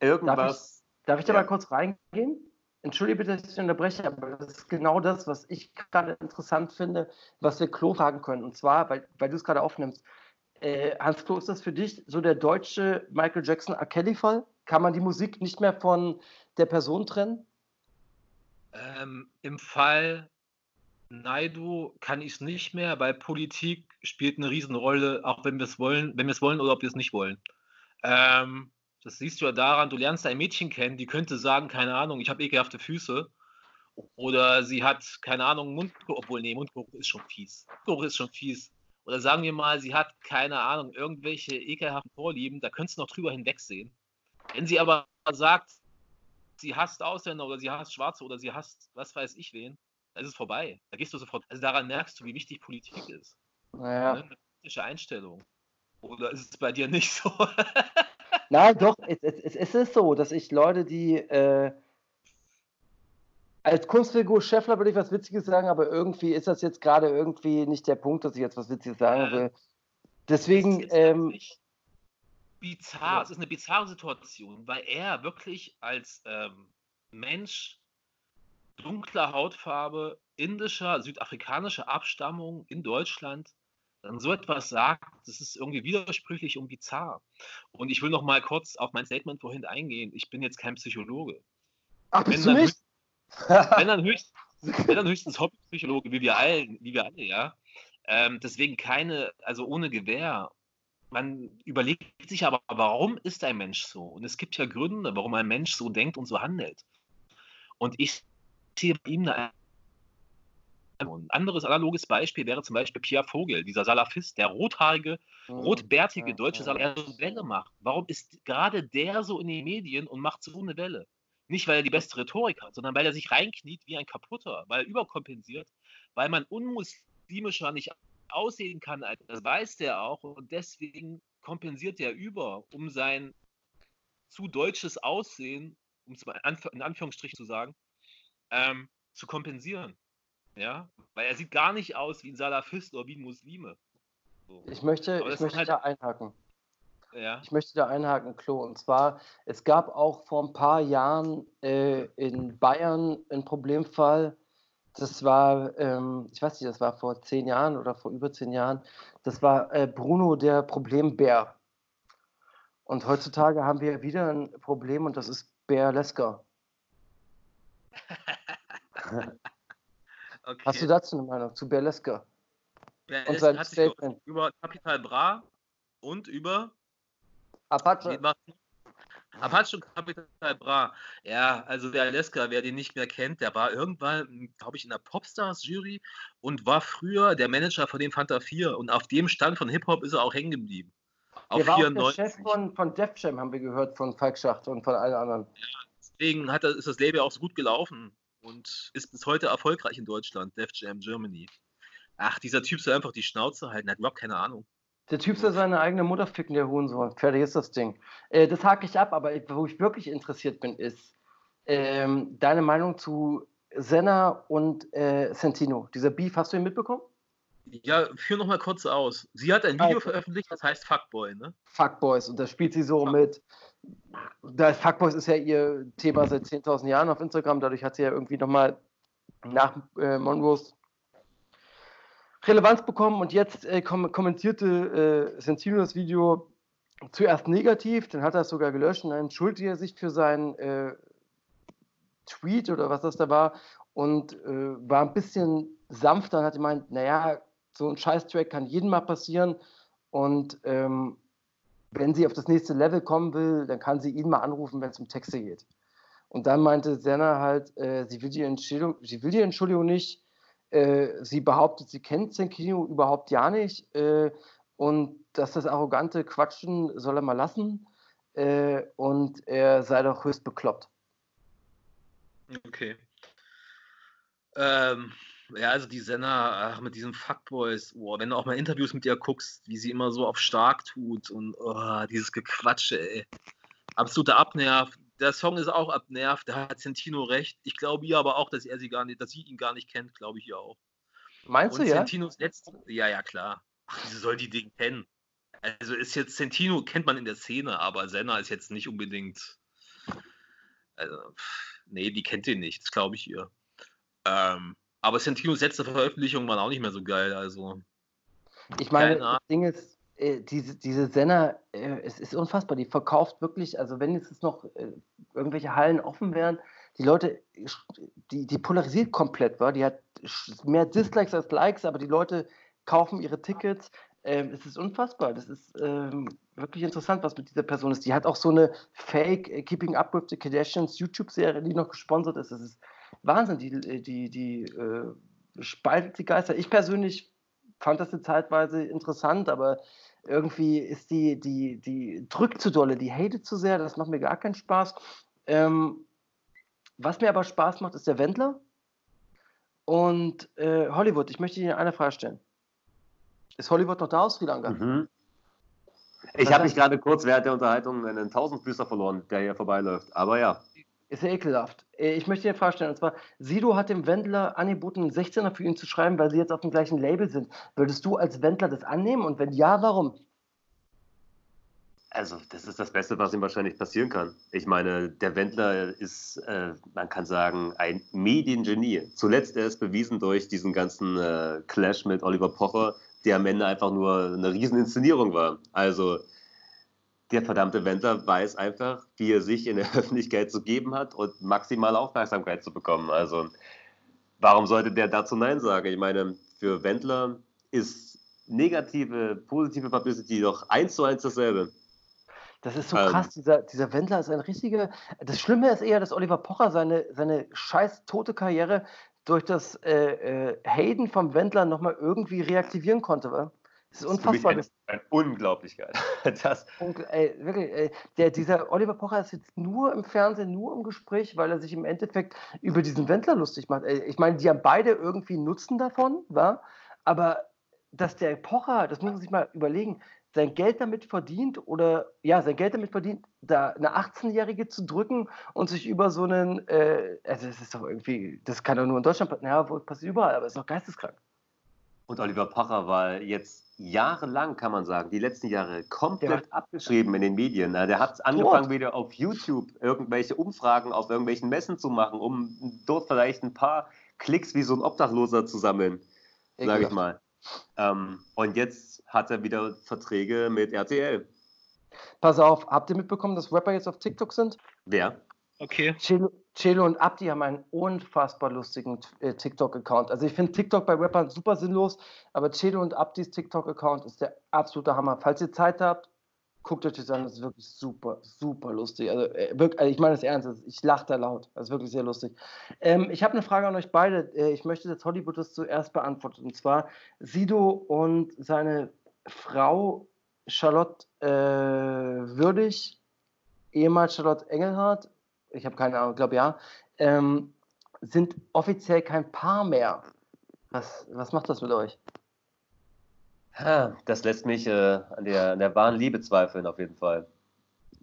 irgendwas. Darf ich, darf ich da ja. mal kurz reingehen? Entschuldige bitte, dass ich unterbreche, aber das ist genau das, was ich gerade interessant finde, was wir Klo fragen können. Und zwar, weil, weil du es gerade aufnimmst, äh, Hans Klo, ist das für dich so der deutsche Michael Jackson R. Kelly-Fall? Kann man die Musik nicht mehr von der Person trennen? Ähm, Im Fall Naidu kann ich es nicht mehr, weil Politik spielt eine Riesenrolle, auch wenn wir es wollen, wenn wir es wollen oder ob wir es nicht wollen. Ähm, das siehst du ja daran, du lernst ein Mädchen kennen, die könnte sagen, keine Ahnung, ich habe ekelhafte Füße. Oder sie hat, keine Ahnung, Mundgeruch, obwohl, nee, Mundgeruch ist schon fies. Mundgeruch ist schon fies. Oder sagen wir mal, sie hat, keine Ahnung, irgendwelche ekelhaften Vorlieben, da könntest du noch drüber hinwegsehen. Wenn sie aber sagt, sie hasst Ausländer oder sie hasst Schwarze oder sie hasst was weiß ich wen, dann ist es vorbei. Da gehst du sofort. Also daran merkst du, wie wichtig Politik ist. Naja. Ne? Eine politische Einstellung. Oder ist es bei dir nicht so? [laughs] Nein, doch, es, es, es, ist so, dass ich Leute, die äh, als Kunstfigur Scheffler würde ich was Witziges sagen, aber irgendwie ist das jetzt gerade irgendwie nicht der Punkt, dass ich jetzt was Witziges sagen will. Deswegen. Ähm, bizarr, ja. es ist eine bizarre Situation, weil er wirklich als ähm, Mensch dunkler Hautfarbe, indischer, südafrikanischer Abstammung in Deutschland dann so etwas sagt, das ist irgendwie widersprüchlich und bizarr. Und ich will noch mal kurz auf mein Statement vorhin eingehen. Ich bin jetzt kein Psychologe. Ach, bist du nicht? Wenn, dann höchst, wenn dann höchstens Hobbypsychologe, wie wir alle, wie wir alle, ja. Ähm, deswegen keine, also ohne Gewehr. Man überlegt sich aber, warum ist ein Mensch so? Und es gibt ja Gründe, warum ein Mensch so denkt und so handelt. Und ich sehe bei ihm eine ein anderes analoges Beispiel wäre zum Beispiel Pierre Vogel, dieser Salafist, der rothaarige, rotbärtige deutsche Salafist, der so Welle macht. Warum ist gerade der so in den Medien und macht so eine Welle? Nicht, weil er die beste Rhetorik hat, sondern weil er sich reinkniet wie ein Kaputter, weil er überkompensiert, weil man unmuslimischer nicht aussehen kann, das weiß der auch und deswegen kompensiert er über, um sein zu deutsches Aussehen, um es mal in Anf- in Anführungsstrichen zu sagen, ähm, zu kompensieren. Ja, weil er sieht gar nicht aus wie ein Salafist oder wie ein Muslime. So. Ich möchte, ich möchte halt- da einhaken. Ja. Ich möchte da einhaken, Klo. Und zwar, es gab auch vor ein paar Jahren äh, in Bayern einen Problemfall. Das war, ähm, ich weiß nicht, das war vor zehn Jahren oder vor über zehn Jahren. Das war äh, Bruno, der Problembär. Und heutzutage haben wir wieder ein Problem und das ist Bär Lesker. [laughs] Okay. Hast du dazu eine Meinung zu Bär Lesker? Und sein Statement? über Capital Bra und über Apache. Apache und Capital Bra. Ja, also der Alaska, wer den nicht mehr kennt, der war irgendwann, glaube ich, in der Popstars-Jury und war früher der Manager von dem Fanta 4 und auf dem Stand von Hip-Hop ist er auch hängen geblieben. Auf Der war auch der 94. Chef von, von Def Jam, haben wir gehört, von Falk Schacht und von allen anderen. Deswegen hat ist das Label auch so gut gelaufen und ist bis heute erfolgreich in Deutschland, Def Jam Germany. Ach, dieser Typ soll einfach die Schnauze halten, hat überhaupt keine Ahnung. Der Typ soll seine eigene Mutter ficken, der Hurensohn. Fertig ist das Ding. Äh, das hake ich ab, aber wo ich wirklich interessiert bin, ist ähm, deine Meinung zu Senna und äh, Santino. Dieser Beef, hast du ihn mitbekommen? Ja, führ noch mal kurz aus. Sie hat ein Video Also. veröffentlicht, das heißt Fuckboy, ne? Fuckboys. Und da spielt sie so mit. Da Fuckboys ist ja ihr Thema seit 10.000 Jahren auf Instagram. Dadurch hat sie ja irgendwie nochmal nach äh, Monroes Relevanz bekommen. Und jetzt äh, kom kommentierte äh, Santino das Video zuerst negativ, dann hat er es sogar gelöscht und dann entschuldigte er sich für seinen äh, Tweet oder was das da war und äh, war ein bisschen sanfter und hat gemeint, naja, so ein Scheiß-Track kann jedem mal passieren und ähm, wenn sie auf das nächste Level kommen will, dann kann sie ihn mal anrufen, wenn es um Texte geht. Und dann meinte Senna halt, äh, sie, will die sie will die Entschuldigung nicht. Äh, sie behauptet, sie kennt Senkino überhaupt ja nicht. Äh, und dass das arrogante Quatschen soll er mal lassen. Äh, und er sei doch höchst bekloppt. Okay. Ähm, ja, also die Senna, mit diesen Fuckboys, boah, wenn du auch mal Interviews mit ihr guckst, wie sie immer so auf stark tut und oh, dieses Gequatsche, ey. Absoluter Abnerv. Der Song ist auch abnervt, da hat Sentino recht. Ich glaube ihr aber auch, dass er sie gar nicht, dass sie ihn gar nicht kennt, glaube ich ihr auch. Meinst Und du, ja? Sentinos letzte, ja, ja, klar. Ach, wieso soll die den kennen? Also ist jetzt Sentino kennt man in der Szene, aber Senna ist jetzt nicht unbedingt. Also, nee, die kennt den nicht, das glaube ich ihr. Ähm, aber Sentinos letzte Veröffentlichung waren auch nicht mehr so geil, also. Ich meine, das Ding ist, diese, diese Senna, äh, es ist unfassbar, die verkauft wirklich, also wenn jetzt noch äh, irgendwelche Hallen offen wären, die Leute, die, die polarisiert komplett, wa? die hat mehr Dislikes als Likes, aber die Leute kaufen ihre Tickets. Ähm, es ist unfassbar, das ist ähm, wirklich interessant, was mit dieser Person ist. Die hat auch so eine Fake äh, Keeping Up with the Kardashians YouTube-Serie, die noch gesponsert ist. Das ist Wahnsinn, die, die, die äh, spaltet die Geister. Ich persönlich fand das eine Zeitweise interessant, aber irgendwie ist die, die, die drückt zu dolle, die hatet zu sehr, das macht mir gar keinen Spaß. Ähm, was mir aber Spaß macht, ist der Wendler und äh, Hollywood. Ich möchte Ihnen eine Frage stellen. Ist Hollywood noch da aus Sri Lanka? Mhm. Ich habe mich gerade kurz während der Unterhaltung einen Tausendfüßer verloren, der hier vorbeiläuft. Aber ja. Ist ja ekelhaft. Äh, Ich möchte dir eine Frage stellen. Und zwar, Sido hat dem Wendler angeboten, einen 16er für ihn zu schreiben, weil sie jetzt auf dem gleichen Label sind. Würdest du als Wendler das annehmen? Und wenn ja, warum? Also, das ist das Beste, was ihm wahrscheinlich passieren kann. Ich meine, der Wendler ist, äh, man kann sagen, ein Mediengenie. Zuletzt erst bewiesen durch diesen ganzen äh, Clash mit Oliver Pocher, die am Ende einfach nur eine Rieseninszenierung war. Also der verdammte Wendler weiß einfach, wie er sich in der [laughs] Öffentlichkeit zu geben hat und maximale Aufmerksamkeit zu bekommen. Also warum sollte der dazu Nein sagen? Ich meine, für Wendler ist negative, positive Publicity doch eins zu eins dasselbe. Das ist so Ähm. krass, dieser, dieser Wendler ist ein richtiger. Das Schlimme ist eher, dass Oliver Pocher seine, seine scheiß tote Karriere durch das äh, äh, Hayden vom Wendler nochmal irgendwie reaktivieren konnte. Wa? Das ist Das ist unfassbar. ein, ein Unglaublichkeit. [laughs] Das, und, ey, wirklich, ey, der, dieser Oliver Pocher ist jetzt nur im Fernsehen, nur im Gespräch, weil er sich im Endeffekt über diesen Wendler lustig macht. Ey, ich meine, die haben beide irgendwie Nutzen davon, wa? aber dass der Pocher, das muss man sich mal überlegen, sein Geld damit verdient oder ja, sein Geld damit verdient, da eine 18-Jährige zu drücken und sich über so einen, äh, also das ist doch irgendwie, das kann doch nur in Deutschland passieren, ja, wo- passiert überall, aber ist doch geisteskrank. Und Oliver Pocher war jetzt jahrelang, kann man sagen, die letzten Jahre komplett abgeschrieben in den Medien. Der hat angefangen, wieder auf YouTube irgendwelche Umfragen auf irgendwelchen Messen zu machen, um dort vielleicht ein paar Klicks wie so ein Obdachloser zu sammeln, sage ich mal. Ähm, und jetzt hat er wieder Verträge mit RTL. Pass auf, habt ihr mitbekommen, dass Rapper jetzt auf TikTok sind? Wer? Okay. Celo und Abdi haben einen unfassbar lustigen äh, TikTok-Account. Also ich finde TikTok bei Rappern super sinnlos, aber Celo und Abdis TikTok-Account ist der absolute Hammer. Falls ihr Zeit habt, guckt euch das an, das ist wirklich super, super lustig. Also, äh, wirklich, also ich meine das ernst, also ich lache da laut, das ist wirklich sehr lustig. Ähm, ich habe eine Frage an euch beide. Äh, ich möchte jetzt Hollywood das zuerst beantworten. Und zwar Sido und seine Frau Charlotte äh, Würdig, ehemals Charlotte Engelhardt, ich habe keine Ahnung, glaube ja, ähm, sind offiziell kein Paar mehr. Was, was macht das mit euch? Das lässt mich äh, an, der, an der wahren Liebe zweifeln, auf jeden Fall.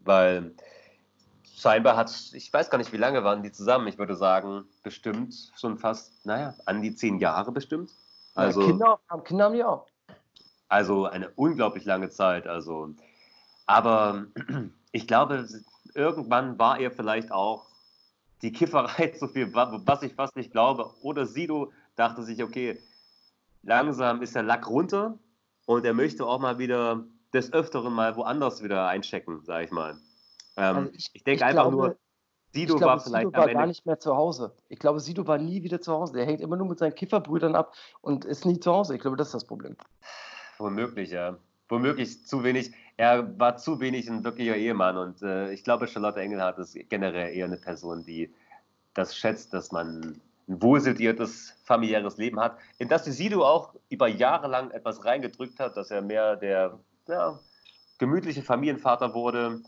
Weil scheinbar hat, ich weiß gar nicht, wie lange waren die zusammen. Ich würde sagen, bestimmt schon fast, naja, an die zehn Jahre bestimmt. Also, ja, Kinder, haben, Kinder haben die auch. also eine unglaublich lange Zeit. Also, aber ich glaube, irgendwann war ihr vielleicht auch die Kifferei [laughs] zu viel, wa- was ich fast nicht glaube. Oder Sido dachte sich, okay, langsam ist der Lack runter und er möchte auch mal wieder des Öfteren mal woanders wieder einchecken, sage ich mal. Ähm, Also ich, ich- denke einfach glaube- nur, Sido glaube, war vielleicht Sido war gar nicht mehr zu Hause. Ich glaube, Sido war nie wieder zu Hause. Der hängt immer nur mit seinen Kifferbrüdern ab und ist nie zu Hause. Ich glaube, das ist das Problem. Womöglich, ja. Womöglich zu wenig. Er war zu wenig ein wirklicher Ehemann und äh, ich glaube, Charlotte Engelhardt ist generell eher eine Person, die das schätzt, dass man ein wohlsituiertes familiäres Leben hat, in das Sido auch über Jahre lang etwas reingedrückt hat, dass er mehr der ja, gemütliche Familienvater wurde.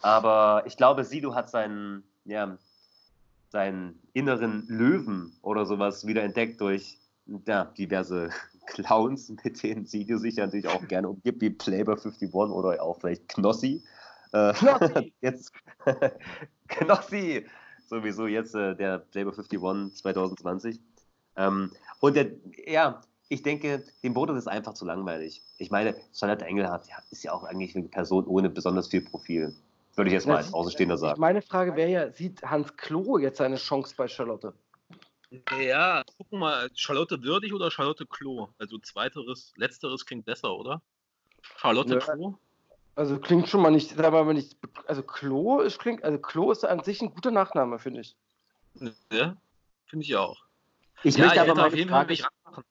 Aber ich glaube, Sido hat seinen, ja, seinen inneren Löwen oder sowas wieder entdeckt durch ja, diverse Clowns, mit denen Sido sich natürlich auch gerne umgibt, wie Playboy 51 oder auch vielleicht Knossi. Äh, Knossi! [laughs] jetzt [laughs] Knossi! Sowieso jetzt äh, der Playboy 51 2020. Ähm, und der, ja, ich denke, dem wurde das einfach zu langweilig. Ich meine, Charlotte Engelhardt ist ja auch eigentlich eine Person ohne besonders viel Profil. Würde ich jetzt mal als Außenstehender sagen. Meine Frage wäre ja, sieht Hans Klo jetzt seine Chance bei Charlotte? Ja, gucken mal, Charlotte Würdig oder Charlotte Klo? Also zweiteres, letzteres klingt besser, oder? Charlotte Ja. Klo? Also klingt schon mal nicht, wir mal nicht, also Klo ist klingt, also Klo ist an sich ein guter Nachname, finde ich. Ja, finde ich auch. Ich ja, möchte ich aber mal auf eine jeden Fall Frage, mich ranmachen.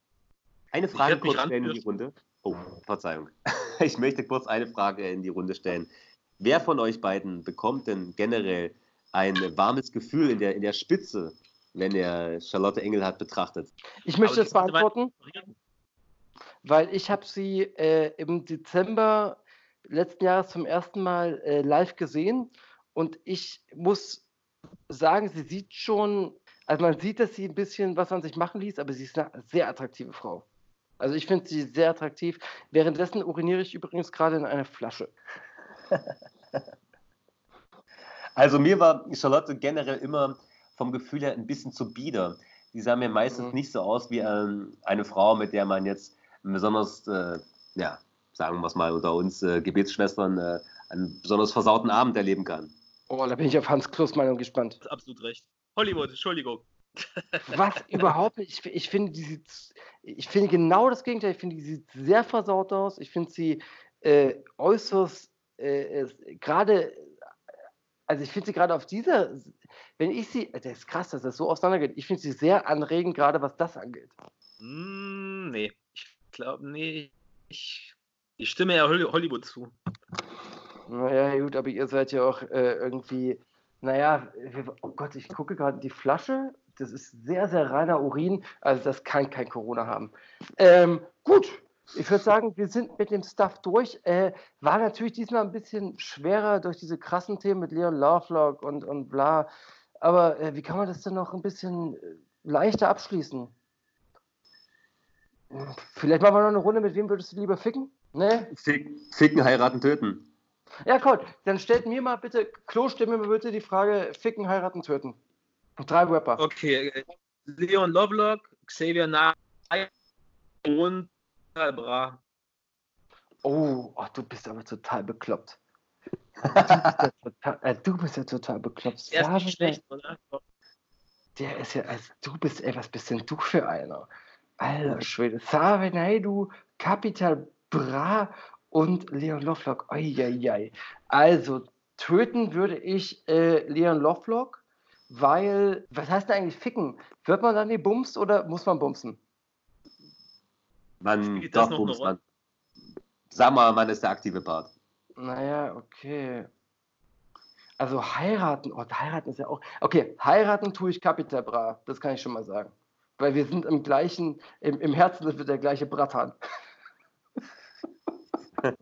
eine Frage mich kurz stellen in die. Runde. Oh, Verzeihung. [laughs] Ich möchte kurz eine Frage in die Runde stellen. Wer von euch beiden bekommt denn generell ein warmes Gefühl in der, in der Spitze, wenn er Charlotte Engelhardt betrachtet? Ich möchte man- beantworten, weil ich habe sie äh, im Dezember letzten Jahres zum ersten Mal äh, live gesehen und ich muss sagen, sie sieht schon, also man sieht, dass sie ein bisschen was an sich machen ließ, aber sie ist eine sehr attraktive Frau. Also ich finde sie sehr attraktiv. Währenddessen uriniere ich übrigens gerade in eine Flasche. [laughs] Also mir war Charlotte generell immer vom Gefühl her ein bisschen zu bieder. Die sah mir meistens Mhm. nicht so aus wie ähm, eine Frau, mit der man jetzt besonders, äh, ja, sagen wir es mal unter uns äh, Gebetsschwestern, äh, einen besonders versauten Abend erleben kann. Oh, da bin ich auf Hans Klos Meinung gespannt. Hast absolut recht. Hollywood, Entschuldigung. [laughs] Was überhaupt nicht. Ich, ich finde, die sieht, Ich finde genau das Gegenteil. Ich finde, sie sieht sehr versaut aus. Ich finde sie äh, äußerst, äh, gerade, also ich finde sie gerade auf dieser, wenn ich sie, das ist krass, dass das so auseinandergeht. Ich finde sie sehr anregend, gerade was das angeht. Mm, nee, ich glaube, nee, ich, ich stimme ja Holly- Hollywood zu. Naja, gut, aber ihr seid ja auch äh, irgendwie, naja, oh Gott, ich gucke gerade die Flasche. Das ist sehr, sehr reiner Urin. Also das kann kein Corona haben. Ähm, gut, ich würde sagen, wir sind mit dem Stuff durch. Äh, war natürlich diesmal ein bisschen schwerer durch diese krassen Themen mit Leon Lovelock und, und bla. Aber äh, wie kann man das denn noch ein bisschen äh, leichter abschließen? Vielleicht machen wir noch eine Runde, mit wem würdest du lieber ficken? Ne? Fick, ficken, heiraten, töten. Ja, cool. Dann stellt mir mal bitte, Klo, stell mir bitte die Frage: Ficken, heiraten, töten. Drei Rapper. Okay, äh, Leon Lovelock, Xavier Nagai und Bra. Oh, oh, du bist aber total bekloppt. [laughs] Du bist ja total, äh, du bist ja total bekloppt. Er ist Savage, nicht schlecht, oder? Der ist ja, also du bist, ey, was bist denn du für einer? Alter Schwede. Save Naidu, Capital Bra und Leon Lovelock. Eieiei. Also, töten würde ich äh, Leon Lovelock, weil, was heißt denn eigentlich ficken? Wird man dann die bumst oder muss man bumsen? Man, Spielt das doch, noch eine Bums, Rolle? man. Sag mal, man ist der aktive Part. Naja, okay. Also heiraten, oh, heiraten ist ja auch. Okay, heiraten tue ich Capital Bra, das kann ich schon mal sagen. Weil wir sind im gleichen, im, im Herzen sind wir der gleiche Bratan. [laughs]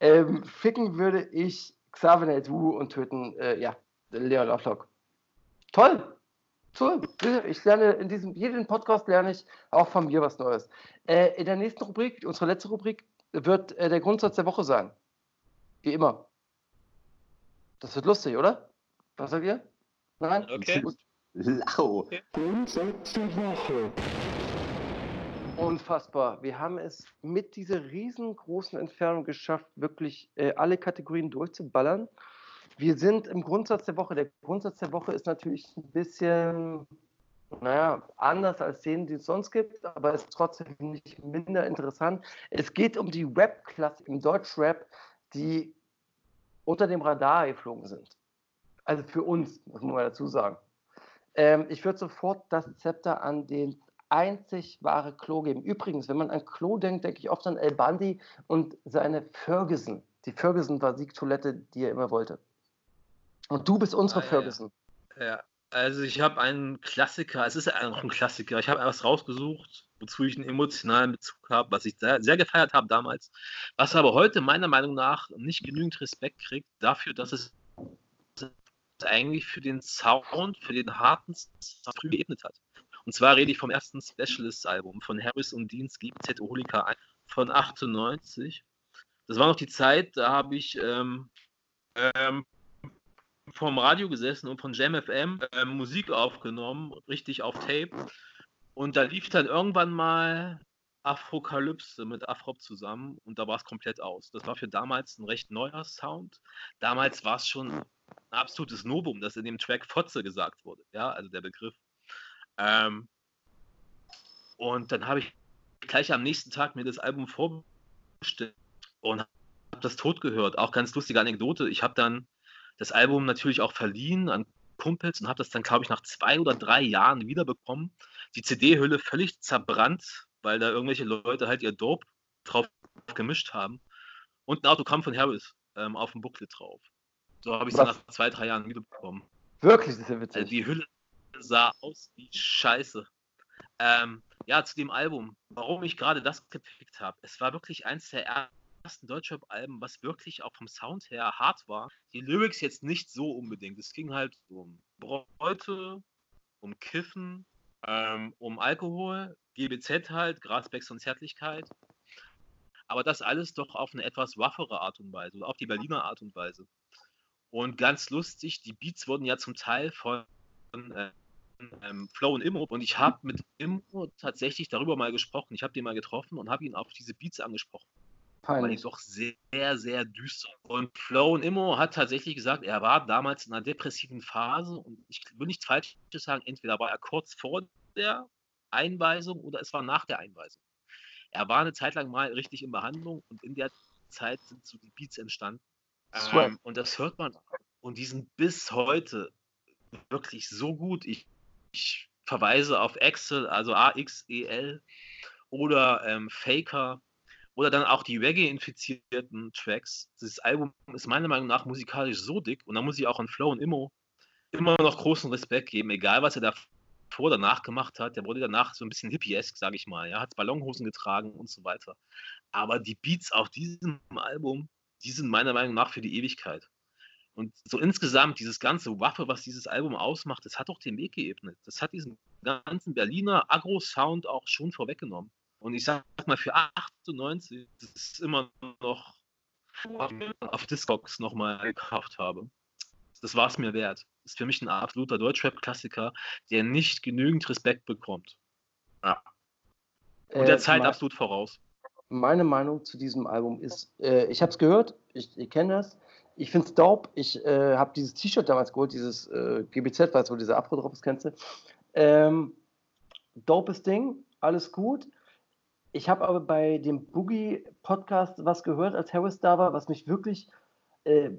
ähm, ficken würde ich Xavier Wu und töten, äh, ja, Leon Lovelock. Toll! Toll! Ich lerne in diesem, jeden Podcast lerne ich auch von mir was Neues. Äh, in der nächsten Rubrik, unsere letzte Rubrik, wird äh, der Grundsatz der Woche sein. Wie immer. Das wird lustig, oder? Was sagt ihr? Nein? Okay. Lau. Grundsatz der Woche. Unfassbar. Wir haben es mit dieser riesengroßen Entfernung geschafft, wirklich äh, alle Kategorien durchzuballern. Wir sind im Grundsatz der Woche. Der Grundsatz der Woche ist natürlich ein bisschen, naja, anders als den, die es sonst gibt, aber ist trotzdem nicht minder interessant. Es geht um die Rap-Klasse im Deutschrap, die unter dem Radar geflogen sind. Also für uns, muss man mal dazu sagen. Ähm, ich würde sofort das Zepter an den einzig wahre Klo geben. Übrigens, wenn man an Klo denkt, denke ich oft an El Bandi und seine Ferguson. Die Ferguson war Siegtoilette, die er immer wollte. Und du bist unsere Ah, ja, ja. Ferguson. Ja, also ich habe einen Klassiker, es ist auch ein Klassiker. Ich habe etwas rausgesucht, wozu ich einen emotionalen Bezug habe, was ich sehr, sehr gefeiert habe damals, was aber heute meiner Meinung nach nicht genügend Respekt kriegt dafür, dass es eigentlich für den Sound, für den harten Sound früh geebnet hat. Und zwar rede ich vom ersten Specialist-Album von Harris und Deans Gib Holika von 98. Das war noch die Zeit, da habe ich ähm, ähm, vom Radio gesessen und von Jam FM äh, Musik aufgenommen, richtig auf Tape. Und da lief dann irgendwann mal Afrokalypse mit Afrop zusammen und da war es komplett aus. Das war für damals ein recht neuer Sound. Damals war es schon ein absolutes Novum, dass in dem Track Fotze gesagt wurde. Ja, also der Begriff. Ähm, und dann habe ich gleich am nächsten Tag mir das Album vorbestellt und habe das tot gehört. Auch ganz lustige Anekdote. Ich habe dann das Album natürlich auch verliehen an Kumpels und habe das dann, glaube ich, nach zwei oder drei Jahren wiederbekommen. Die CD-Hülle völlig zerbrannt, weil da irgendwelche Leute halt ihr Dope drauf gemischt haben. Und ein Autogramm von Harris ähm, auf dem Booklet drauf. So habe ich es nach zwei, drei Jahren wiederbekommen. Wirklich, das ist ja witzig. Also die Hülle sah aus wie Scheiße. Ähm, ja, zu dem Album, warum ich gerade das gepickt habe. Es war wirklich eins der ersten Deutschrap-Alben, was wirklich auch vom Sound her hart war. Die Lyrics jetzt nicht so unbedingt. Es ging halt um Bräute, um Kiffen, ähm, um Alkohol, GBZ halt, Grasbecks und Zärtlichkeit. Aber das alles doch auf eine etwas waffere Art und Weise, oder auf die Berliner Art und Weise. Und ganz lustig, die Beats wurden ja zum Teil von äh, ähm, Flow und Immo und ich habe mit Immo tatsächlich darüber mal gesprochen. Ich habe den mal getroffen und habe ihn auf diese Beats angesprochen, Peinlich. doch sehr, sehr düster. Und Flow und Immo hat tatsächlich gesagt, er war damals in einer depressiven Phase und ich will nichts Falsches sagen, entweder war er kurz vor der Einweisung oder es war nach der Einweisung. Er war eine Zeit lang mal richtig in Behandlung und in der Zeit sind so die Beats entstanden. Ähm, und das hört man. Und die sind bis heute wirklich so gut. Ich, ich verweise auf Excel, also AXEL oder ähm, Faker oder dann auch die Reggae-infizierten Tracks. Dieses Album ist meiner Meinung nach musikalisch so dick und da muss ich auch an Flow und Immo immer noch großen Respekt geben, egal was er da vor danach gemacht hat. Der wurde danach so ein bisschen hippiesk, sage ich mal. Er hat Ballonhosen getragen und so weiter. Aber die Beats auf diesem Album, die sind meiner Meinung nach für die Ewigkeit. Und so insgesamt, dieses ganze Waffe, was dieses Album ausmacht, das hat doch den Weg geebnet. Das hat diesen ganzen Berliner Agro-Sound auch schon vorweggenommen. Und ich sag mal, für 98, das ist immer noch auf Discogs nochmal gekauft habe. Das war es mir wert. Das ist für mich ein absoluter Deutschrap-Klassiker, der nicht genügend Respekt bekommt. Ja. Und der Äh, Zeit mein- absolut voraus. meine Meinung zu diesem Album ist, äh, ich habe es gehört, ich, ich kenne das, ich finde es dope, ich äh, habe dieses T-Shirt damals geholt, dieses äh, GBZ, weißt du, wo dieser Afro drauf ist, kennst du? Ähm, dopes Ding, alles gut. Ich habe aber bei dem Boogie-Podcast was gehört, als Harris da war, was mich wirklich, äh,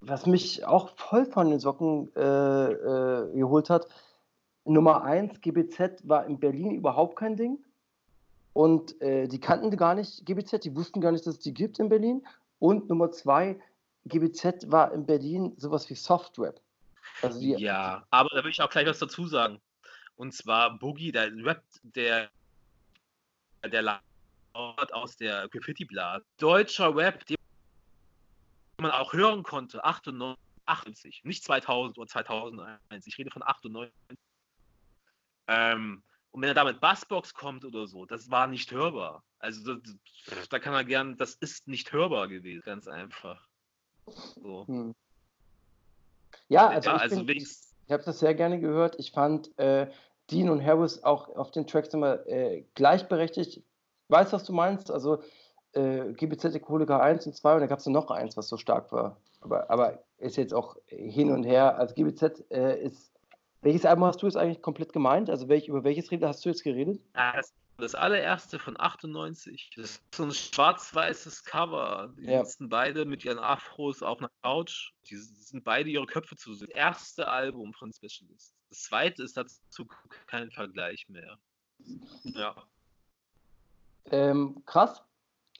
was mich auch voll von den Socken äh, äh, geholt hat. Nummer eins, GBZ war in Berlin überhaupt kein Ding. Und äh, die kannten gar nicht GBZ, die wussten gar nicht, dass es die gibt in Berlin. Und Nummer zwei, GBZ war in Berlin sowas wie Softrap. Also Ja, aber da will ich auch gleich was dazu sagen. Und zwar Boogie, der rappt, der, der laut aus der Graffiti-Blase. Deutscher Rap, den man auch hören konnte, 98, nicht 2000 oder 2001, ich rede von 98. Ähm, und wenn er da mit Bassbox kommt oder so, das war nicht hörbar. Also das, da kann er gern, das ist nicht hörbar gewesen, ganz einfach. So. hm. ja, also ja, ich, also bin- ich habe das sehr gerne gehört. Ich fand äh, Dean und Harris auch auf den Tracks immer äh, gleichberechtigt. Ich weiß, was du meinst. Also äh, GBZ Alkoholiker 1 und 2 und da gab es noch eins, was so stark war. Aber, aber ist jetzt auch hin und her. Also GBZ äh, ist. Welches Album hast du jetzt eigentlich komplett gemeint? Also welch, über welches Rede hast du jetzt geredet? Das, das allererste von 98. Das ist so ein schwarz-weißes Cover. Die Ja. sitzen beide mit ihren Afros auf einer Couch. Die sind beide ihre Köpfe zu sehen. Das erste Album von Specialist. Das zweite ist dazu kein Vergleich mehr. Ja. Ähm, krass.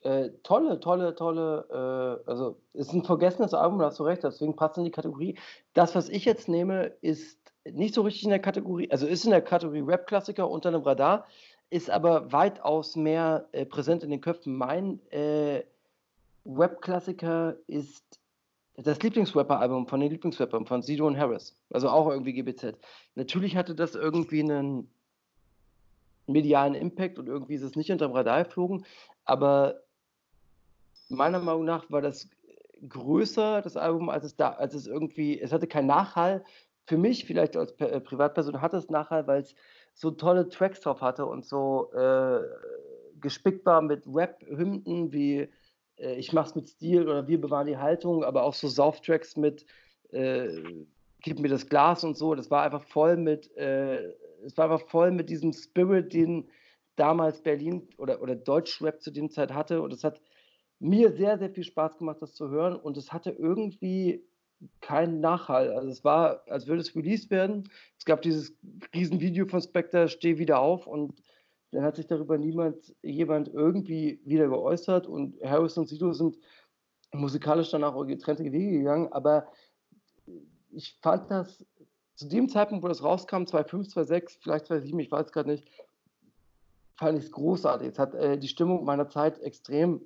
Äh, tolle, tolle, tolle, äh, also ist ein vergessenes Album, da hast du recht, deswegen passt in die Kategorie. Das, was ich jetzt nehme, ist nicht so richtig in der Kategorie, also ist in der Kategorie Rap-Klassiker unter dem Radar, ist aber weitaus mehr äh, präsent in den Köpfen. Mein äh, Rap-Klassiker ist das Lieblingsrapper-Album von den Lieblingsrappern von Sido und Harris, also auch irgendwie GBZ. Natürlich hatte das irgendwie einen medialen Impact und irgendwie ist es nicht unterm Radar geflogen, aber meiner Meinung nach war das größer, das Album, als es da, als es irgendwie, es hatte keinen Nachhall. Für mich, vielleicht als äh, Privatperson, hatte es Nachhall, weil es so tolle Tracks drauf hatte und so äh, gespickt war mit Rap-Hymnen wie äh, Ich mach's mit Stil oder Wir bewahren die Haltung, aber auch so Sauf-Tracks mit äh, Gib mir das Glas und so. Das war einfach voll mit, äh, es war einfach voll mit diesem Spirit, den damals Berlin oder, oder Deutschrap zu dem Zeit hatte. Und es hat mir sehr, sehr viel Spaß gemacht, das zu hören. Und es hatte irgendwie keinen Nachhall. Also es war, als würde es released werden. Es gab dieses Riesenvideo von Spectre, Steh wieder auf und dann hat sich darüber niemand, jemand irgendwie wieder geäußert und Harris und Sido sind musikalisch danach auch getrennte Wege gegangen, aber ich fand das zu dem Zeitpunkt, wo das rauskam, 2005, 2006, vielleicht 2007, ich weiß gerade nicht, fand ich es großartig. Es hat äh, die Stimmung meiner Zeit extrem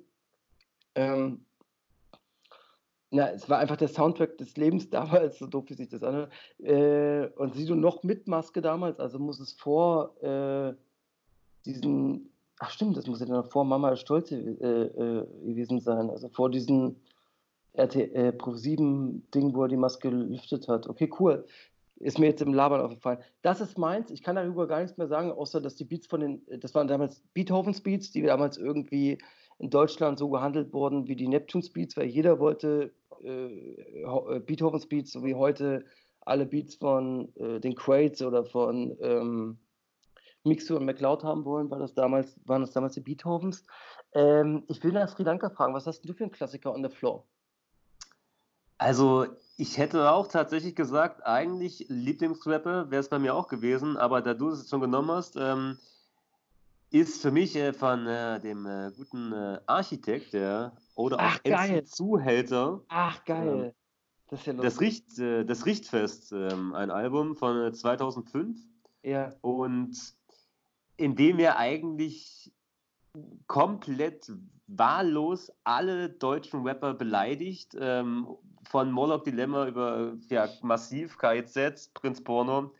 ähm, na, es war einfach der Soundtrack des Lebens [laughs] damals, so doof wie sich das anhört. Äh, und Sido noch mit Maske damals, also muss es vor äh, diesen, ach stimmt, das muss ja dann vor Mama Stolz äh, äh, gewesen sein, also vor diesem RT, äh, Pro 7 Ding, wo er die Maske gelüftet hat. Okay, cool. Ist mir jetzt im Labern aufgefallen. Das ist meins. Ich kann darüber gar nichts mehr sagen, außer dass die Beats von den, das waren damals Beethovens Beats, die damals irgendwie in Deutschland so gehandelt wurden wie die Neptunes Beats, weil jeder wollte äh, äh, Beethovens Beats, so wie heute alle Beats von äh, den Crates oder von ähm, Mixo und McLeod haben wollen, war das damals, waren das damals die Beethovens. Ähm, ich will nach Sri Lanka fragen, was hast du für einen Klassiker on the floor? Also, ich hätte auch tatsächlich gesagt, eigentlich Lieblingsrapper wäre es bei mir auch gewesen, aber da du es schon genommen hast, ähm, ist für mich äh, von äh, dem äh, guten äh, Architekt, der oder Ach, auch. MC Zuhälter, Ach, geil. Das ist ja das. Richt, äh, das Richtfest, ähm, ein Album von äh, 2005 Ja, und in dem er eigentlich komplett wahllos alle deutschen Rapper beleidigt, ähm, von Moloch Dilemma über ja, Massiv, KIZ, Prinz Porno.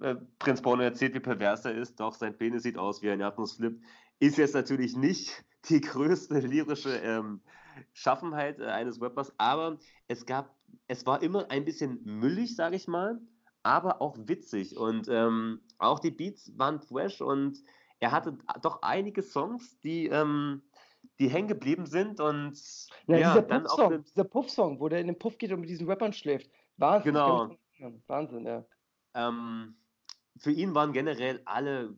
Äh, Prinz Porno erzählt, wie pervers er ist, doch sein Penis sieht aus wie ein Erdnussflip. Ist jetzt natürlich nicht [laughs] die größte lyrische ähm, Schaffenheit äh, eines Rappers, aber es gab, es war immer ein bisschen müllig, sage ich mal, aber auch witzig und ähm, auch die Beats waren fresh und er hatte doch einige Songs, die, ähm, die hängen geblieben sind und Na, ja, dieser Puff-Song, dieser Puff-Song, wo der in den Puff geht und mit diesen Rappern schläft. Wahnsinn. Genau. Wahnsinn, ja. ähm, für ihn waren generell alle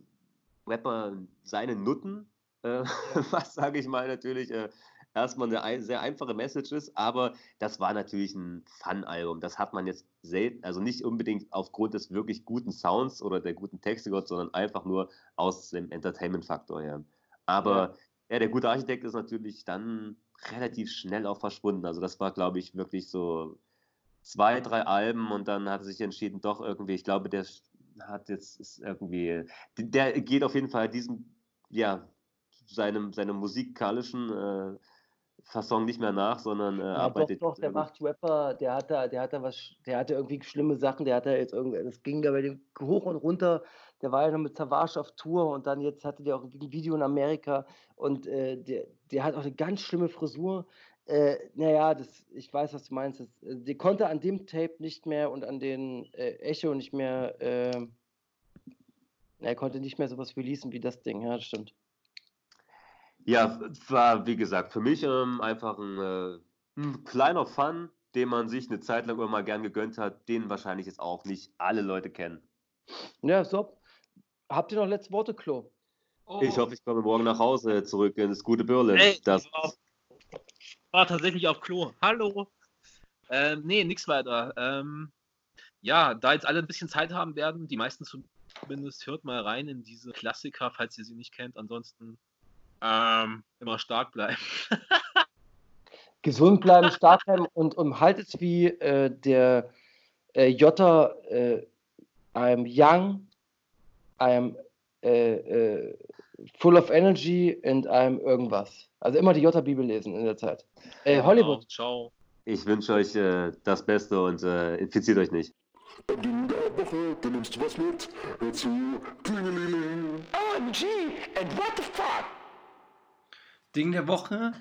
Rapper seine Nutten, äh, [laughs] was sage ich mal natürlich äh, erstmal eine ein, sehr einfache Message ist, aber das war natürlich ein Fun-Album. Das hat man jetzt selten, also nicht unbedingt aufgrund des wirklich guten Sounds oder der guten Texte gehört, sondern einfach nur aus dem Entertainment-Faktor her. Aber ja. der gute Architekt ist natürlich dann relativ schnell auch verschwunden. Also das war, glaube ich, wirklich so zwei, drei Alben und dann hat er sich entschieden, doch irgendwie, ich glaube, der hat jetzt ist irgendwie, der geht auf jeden Fall diesem, ja, seinem, seinem musikalischen äh, Fasson nicht mehr nach, sondern äh, Ja, doch, arbeitet. doch, der ähm, macht Rapper, der hat da, der hat da was, der hatte irgendwie schlimme Sachen, der hat da jetzt irgendwie, das ging da bei dem hoch und runter, der war ja noch mit Savage auf Tour und dann jetzt hatte der auch ein Video in Amerika und äh, der, der hat auch eine ganz schlimme Frisur. Äh, naja, das, ich weiß, was du meinst. Das, äh, die konnte an dem Tape nicht mehr und an den äh, Echo nicht mehr, äh, er konnte nicht mehr sowas releasen wie das Ding, ja, das stimmt. Ja, es war, wie gesagt, für mich ähm, einfach ein, äh, ein kleiner Fun, den man sich eine Zeit lang immer mal gern gegönnt hat, den wahrscheinlich jetzt auch nicht alle Leute kennen. Ja, so. Habt ihr noch letzte Worte, Klo? Oh, Ich hoffe, ich komme morgen nach Hause zurück ins gute Berlin. Ey, das, ich war, war tatsächlich auf Klo. Hallo. Ähm, nee, nix weiter. Ähm, ja, da jetzt alle ein bisschen Zeit haben werden, die meisten zumindest, hört mal rein in diese Klassiker, falls ihr sie nicht kennt. Ansonsten ähm, immer stark bleiben. [laughs] gesund bleiben, stark bleiben und, und haltet wie äh, der äh, Jota, äh, I'm young, I'm äh, äh, full of energy and I'm irgendwas. Also immer die Jota-Bibel lesen in der Zeit. Äh, Hollywood. Genau, ciao. ich wünsche euch äh, das Beste und äh, infiziert euch nicht. Ding der Woche, du nimmst was mit. Hör zu, Klingelingeling. OMG, and what the fuck? Ding der Woche,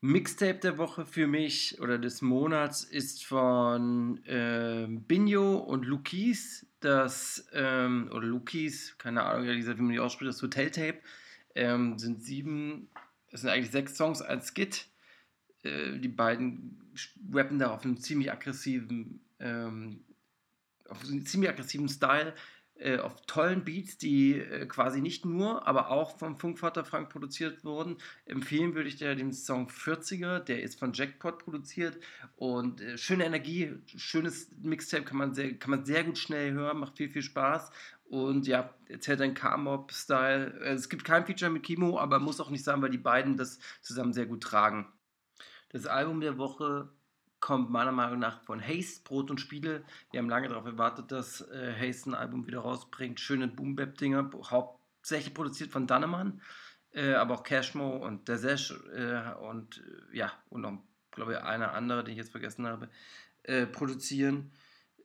Mixtape der Woche für mich oder des Monats ist von ähm, Binjo und Lukis, das, ähm, oder Lukis, keine Ahnung, wie man die ausspricht, das Hoteltape, ähm, sind sieben, es sind eigentlich sechs Songs als Skit. Äh, die beiden rappen da auf einem ziemlich aggressiven, ähm, auf einem ziemlich aggressiven Style äh, auf tollen Beats, die äh, quasi nicht nur, aber auch vom Funkvater Frank produziert wurden. Empfehlen würde ich dir den Song 40er, der ist von Jackpot produziert und äh, schöne Energie, schönes Mixtape, kann man, sehr, kann man sehr gut schnell hören, macht viel, viel Spaß. Und ja, erzählt ein K-Mob-Style. Äh, Es gibt kein Feature mit Kimo, aber muss auch nicht sein, weil die beiden das zusammen sehr gut tragen. Das Album der Woche kommt meiner Meinung nach von Haste, Brot und Spiele. Wir haben lange darauf erwartet, dass äh, Haste ein Album wieder rausbringt. Schöne Boom-Bap-Dinger, hauptsächlich produziert von Dannemann, äh, aber auch Cashmo und Desesh äh, und äh, ja, und noch, glaube ich, einer andere, den ich jetzt vergessen habe, äh, produzieren.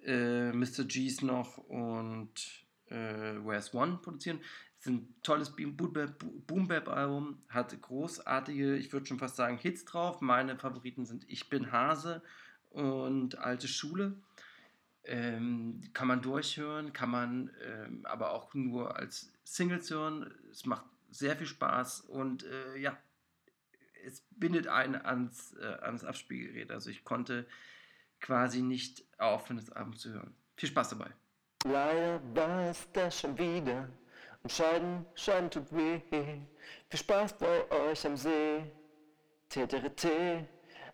Äh, Mr. G's noch und Where's One produzieren. Es ist ein tolles Boom-Bap-Album, hat großartige, ich würde schon fast sagen, Hits drauf. Meine Favoriten sind Ich bin Hase und Alte Schule. Ähm, kann man durchhören, kann man ähm, aber auch nur als Singles hören. Es macht sehr viel Spaß und äh, ja, es bindet einen ans, äh, ans Abspielgerät. Also ich konnte quasi nicht aufhören, das Album zu hören. Viel Spaß dabei. Leider war es das schon wieder. Und Scheiden, Scheiden tut weh. Viel Spaß bei euch am See. TTRT,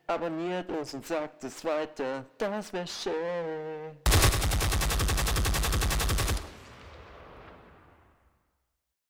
abonniert uns und sagt es weiter, das wär schön.